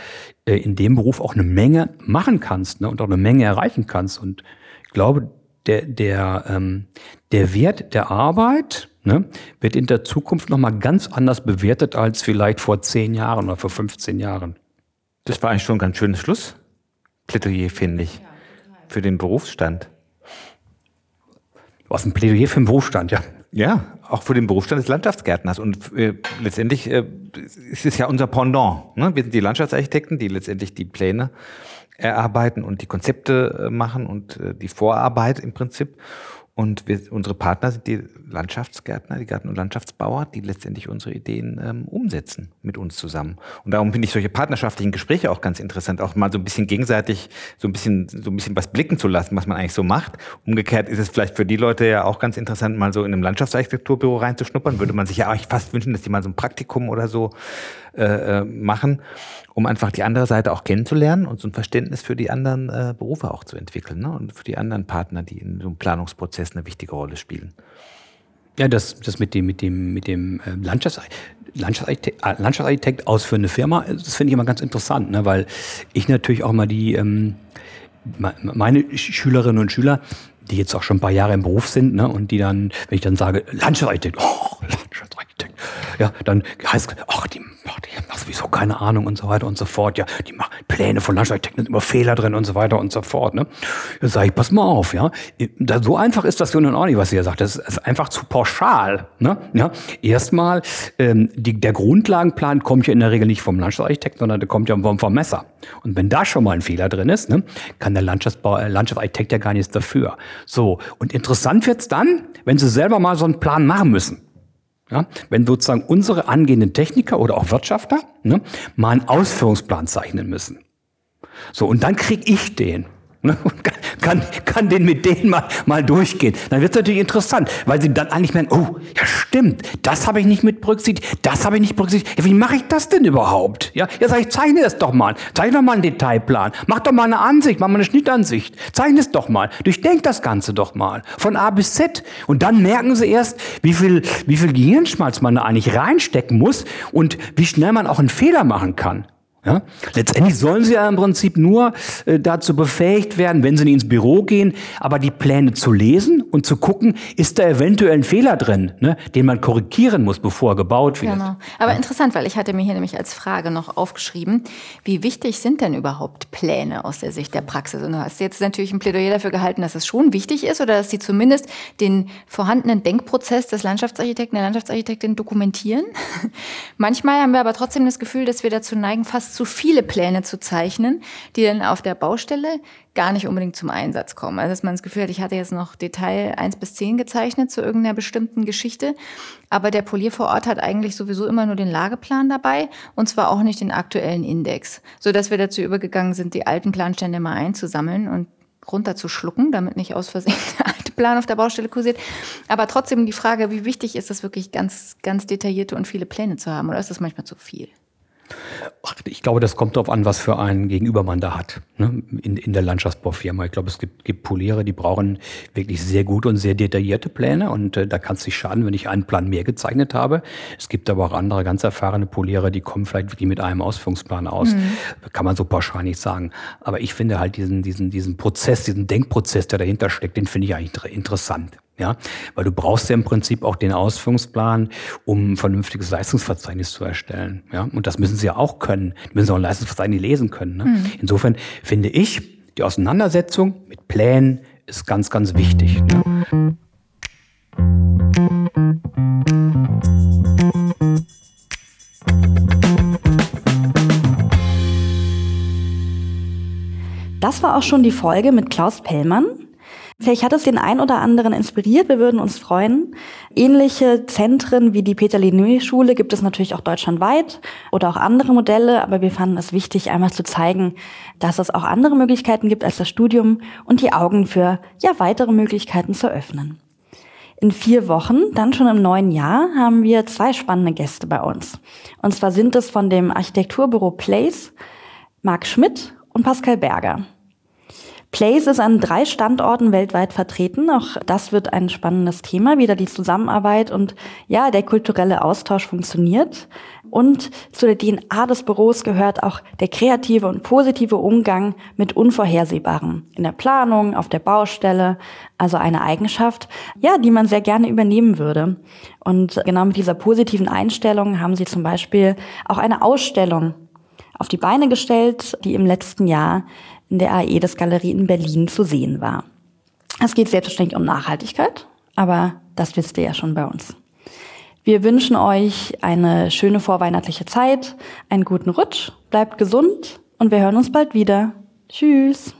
äh, in dem Beruf auch eine Menge machen kannst ne, und auch eine Menge erreichen kannst. Und ich glaube, der, der, ähm, der Wert der Arbeit ne, wird in der Zukunft nochmal ganz anders bewertet als vielleicht vor zehn Jahren oder vor 15 Jahren. Das war eigentlich schon ein ganz schönes Schluss. Plädoyer, finde ich, für den Berufsstand. Was ein Plädoyer für den Berufsstand, ja. Ja, auch für den Berufsstand des Landschaftsgärtners. Und äh, letztendlich äh, ist es ja unser Pendant. Ne? Wir sind die Landschaftsarchitekten, die letztendlich die Pläne erarbeiten und die Konzepte äh, machen und äh, die Vorarbeit im Prinzip. Und wir, unsere Partner sind die Landschaftsgärtner, die Garten- und Landschaftsbauer, die letztendlich unsere Ideen ähm, umsetzen mit uns zusammen. Und darum finde ich solche partnerschaftlichen Gespräche auch ganz interessant, auch mal so ein bisschen gegenseitig so ein bisschen, so ein bisschen was blicken zu lassen, was man eigentlich so macht. Umgekehrt ist es vielleicht für die Leute ja auch ganz interessant, mal so in einem Landschaftsarchitekturbüro reinzuschnuppern. Würde man sich ja eigentlich fast wünschen, dass die mal so ein Praktikum oder so äh, äh machen um einfach die andere Seite auch kennenzulernen und so ein Verständnis für die anderen äh, Berufe auch zu entwickeln ne? und für die anderen Partner, die in so einem Planungsprozess eine wichtige Rolle spielen. Ja, das, das mit dem, mit dem, mit dem äh, Landschafts Landschaftsarchitekt, äh, Landschaftsarchitekt ausführende Firma, das finde ich immer ganz interessant, ne? weil ich natürlich auch mal die, ähm, meine Schülerinnen und Schüler, die jetzt auch schon ein paar Jahre im Beruf sind, ne, und die dann, wenn ich dann sage, Landschaftsarchitekt, oh, Landschaftsarchitekt, ja, dann heißt es, ach, die, ach, die haben sowieso keine Ahnung und so weiter und so fort, ja, die machen Pläne von Landschaftsarchitekten, immer Fehler drin und so weiter und so fort, ne. Dann sage ich, pass mal auf, ja, so einfach ist das nun auch nicht, was ihr sagt, das ist einfach zu pauschal, ne, ja. Erstmal, ähm, die, der Grundlagenplan kommt ja in der Regel nicht vom Landschaftsarchitekten, sondern der kommt ja vom, vom Messer. Und wenn da schon mal ein Fehler drin ist, ne, kann der Landschaftsbau, äh, Landschaftsarchitekt ja gar nichts dafür. So, und interessant wird's dann, wenn Sie selber mal so einen Plan machen müssen. Ja, wenn sozusagen unsere angehenden Techniker oder auch Wirtschafter ne, mal einen Ausführungsplan zeichnen müssen. So, und dann krieg ich den. Ne, und kann, kann den mit denen mal, mal durchgehen. Dann wird es natürlich interessant, weil sie dann eigentlich merken, oh, ja stimmt, das habe ich nicht mit berücksichtigt, das habe ich nicht berücksichtigt. Ja, wie mache ich das denn überhaupt? Ja, ja sag ich, zeichne das doch mal. Zeichne doch mal einen Detailplan. Mach doch mal eine Ansicht, mach mal eine Schnittansicht. Zeichne es doch mal. Durchdenk das Ganze doch mal. Von A bis Z. Und dann merken sie erst, wie viel, wie viel Gehirnschmalz man da eigentlich reinstecken muss und wie schnell man auch einen Fehler machen kann. Ja? Letztendlich sollen sie ja im Prinzip nur äh, dazu befähigt werden, wenn sie ins Büro gehen, aber die Pläne zu lesen und zu gucken, ist da eventuell ein Fehler drin, ne, den man korrigieren muss, bevor er gebaut wird. Genau. Aber ja. interessant, weil ich hatte mir hier nämlich als Frage noch aufgeschrieben, wie wichtig sind denn überhaupt Pläne aus der Sicht der Praxis? Und du hast jetzt natürlich ein Plädoyer dafür gehalten, dass es schon wichtig ist oder dass sie zumindest den vorhandenen Denkprozess des Landschaftsarchitekten, der Landschaftsarchitektin dokumentieren. Manchmal haben wir aber trotzdem das Gefühl, dass wir dazu neigen, fast zu viele Pläne zu zeichnen, die dann auf der Baustelle gar nicht unbedingt zum Einsatz kommen. Also dass man das Gefühl hat, ich hatte jetzt noch Detail 1 bis 10 gezeichnet zu irgendeiner bestimmten Geschichte, aber der Polier vor Ort hat eigentlich sowieso immer nur den Lageplan dabei und zwar auch nicht den aktuellen Index, so dass wir dazu übergegangen sind, die alten Planstände mal einzusammeln und runterzuschlucken, damit nicht aus Versehen der alte Plan auf der Baustelle kursiert. Aber trotzdem die Frage, wie wichtig ist es wirklich ganz, ganz detaillierte und viele Pläne zu haben oder ist das manchmal zu viel? Ach, ich glaube, das kommt darauf an, was für ein Gegenüber man da hat ne? in, in der Landschaftsbaufirma. Ich glaube, es gibt, gibt Poliere, die brauchen wirklich sehr gut und sehr detaillierte Pläne und äh, da kann es nicht schaden, wenn ich einen Plan mehr gezeichnet habe. Es gibt aber auch andere ganz erfahrene Poliere, die kommen vielleicht wirklich mit einem Ausführungsplan aus. Mhm. Kann man so pauschal nicht sagen. Aber ich finde halt diesen, diesen, diesen Prozess, diesen Denkprozess, der dahinter steckt, den finde ich eigentlich interessant. Ja, weil du brauchst ja im Prinzip auch den Ausführungsplan, um ein vernünftiges Leistungsverzeichnis zu erstellen. Ja, und das müssen sie ja auch können. Die müssen auch ein Leistungsverzeichnis lesen können. Ne? Mhm. Insofern finde ich, die Auseinandersetzung mit Plänen ist ganz, ganz wichtig. Ne? Das war auch schon die Folge mit Klaus Pellmann. Vielleicht hat es den einen oder anderen inspiriert. Wir würden uns freuen. Ähnliche Zentren wie die Peter Linné Schule gibt es natürlich auch deutschlandweit oder auch andere Modelle. Aber wir fanden es wichtig, einmal zu zeigen, dass es auch andere Möglichkeiten gibt als das Studium und die Augen für ja weitere Möglichkeiten zu öffnen. In vier Wochen, dann schon im neuen Jahr, haben wir zwei spannende Gäste bei uns. Und zwar sind es von dem Architekturbüro Place Marc Schmidt und Pascal Berger. Place ist an drei Standorten weltweit vertreten. Auch das wird ein spannendes Thema, wie da die Zusammenarbeit und ja, der kulturelle Austausch funktioniert. Und zu der DNA des Büros gehört auch der kreative und positive Umgang mit Unvorhersehbarem in der Planung, auf der Baustelle. Also eine Eigenschaft, ja, die man sehr gerne übernehmen würde. Und genau mit dieser positiven Einstellung haben sie zum Beispiel auch eine Ausstellung auf die Beine gestellt, die im letzten Jahr in der AEDES Galerie in Berlin zu sehen war. Es geht selbstverständlich um Nachhaltigkeit, aber das wisst ihr ja schon bei uns. Wir wünschen euch eine schöne vorweihnachtliche Zeit, einen guten Rutsch, bleibt gesund und wir hören uns bald wieder. Tschüss.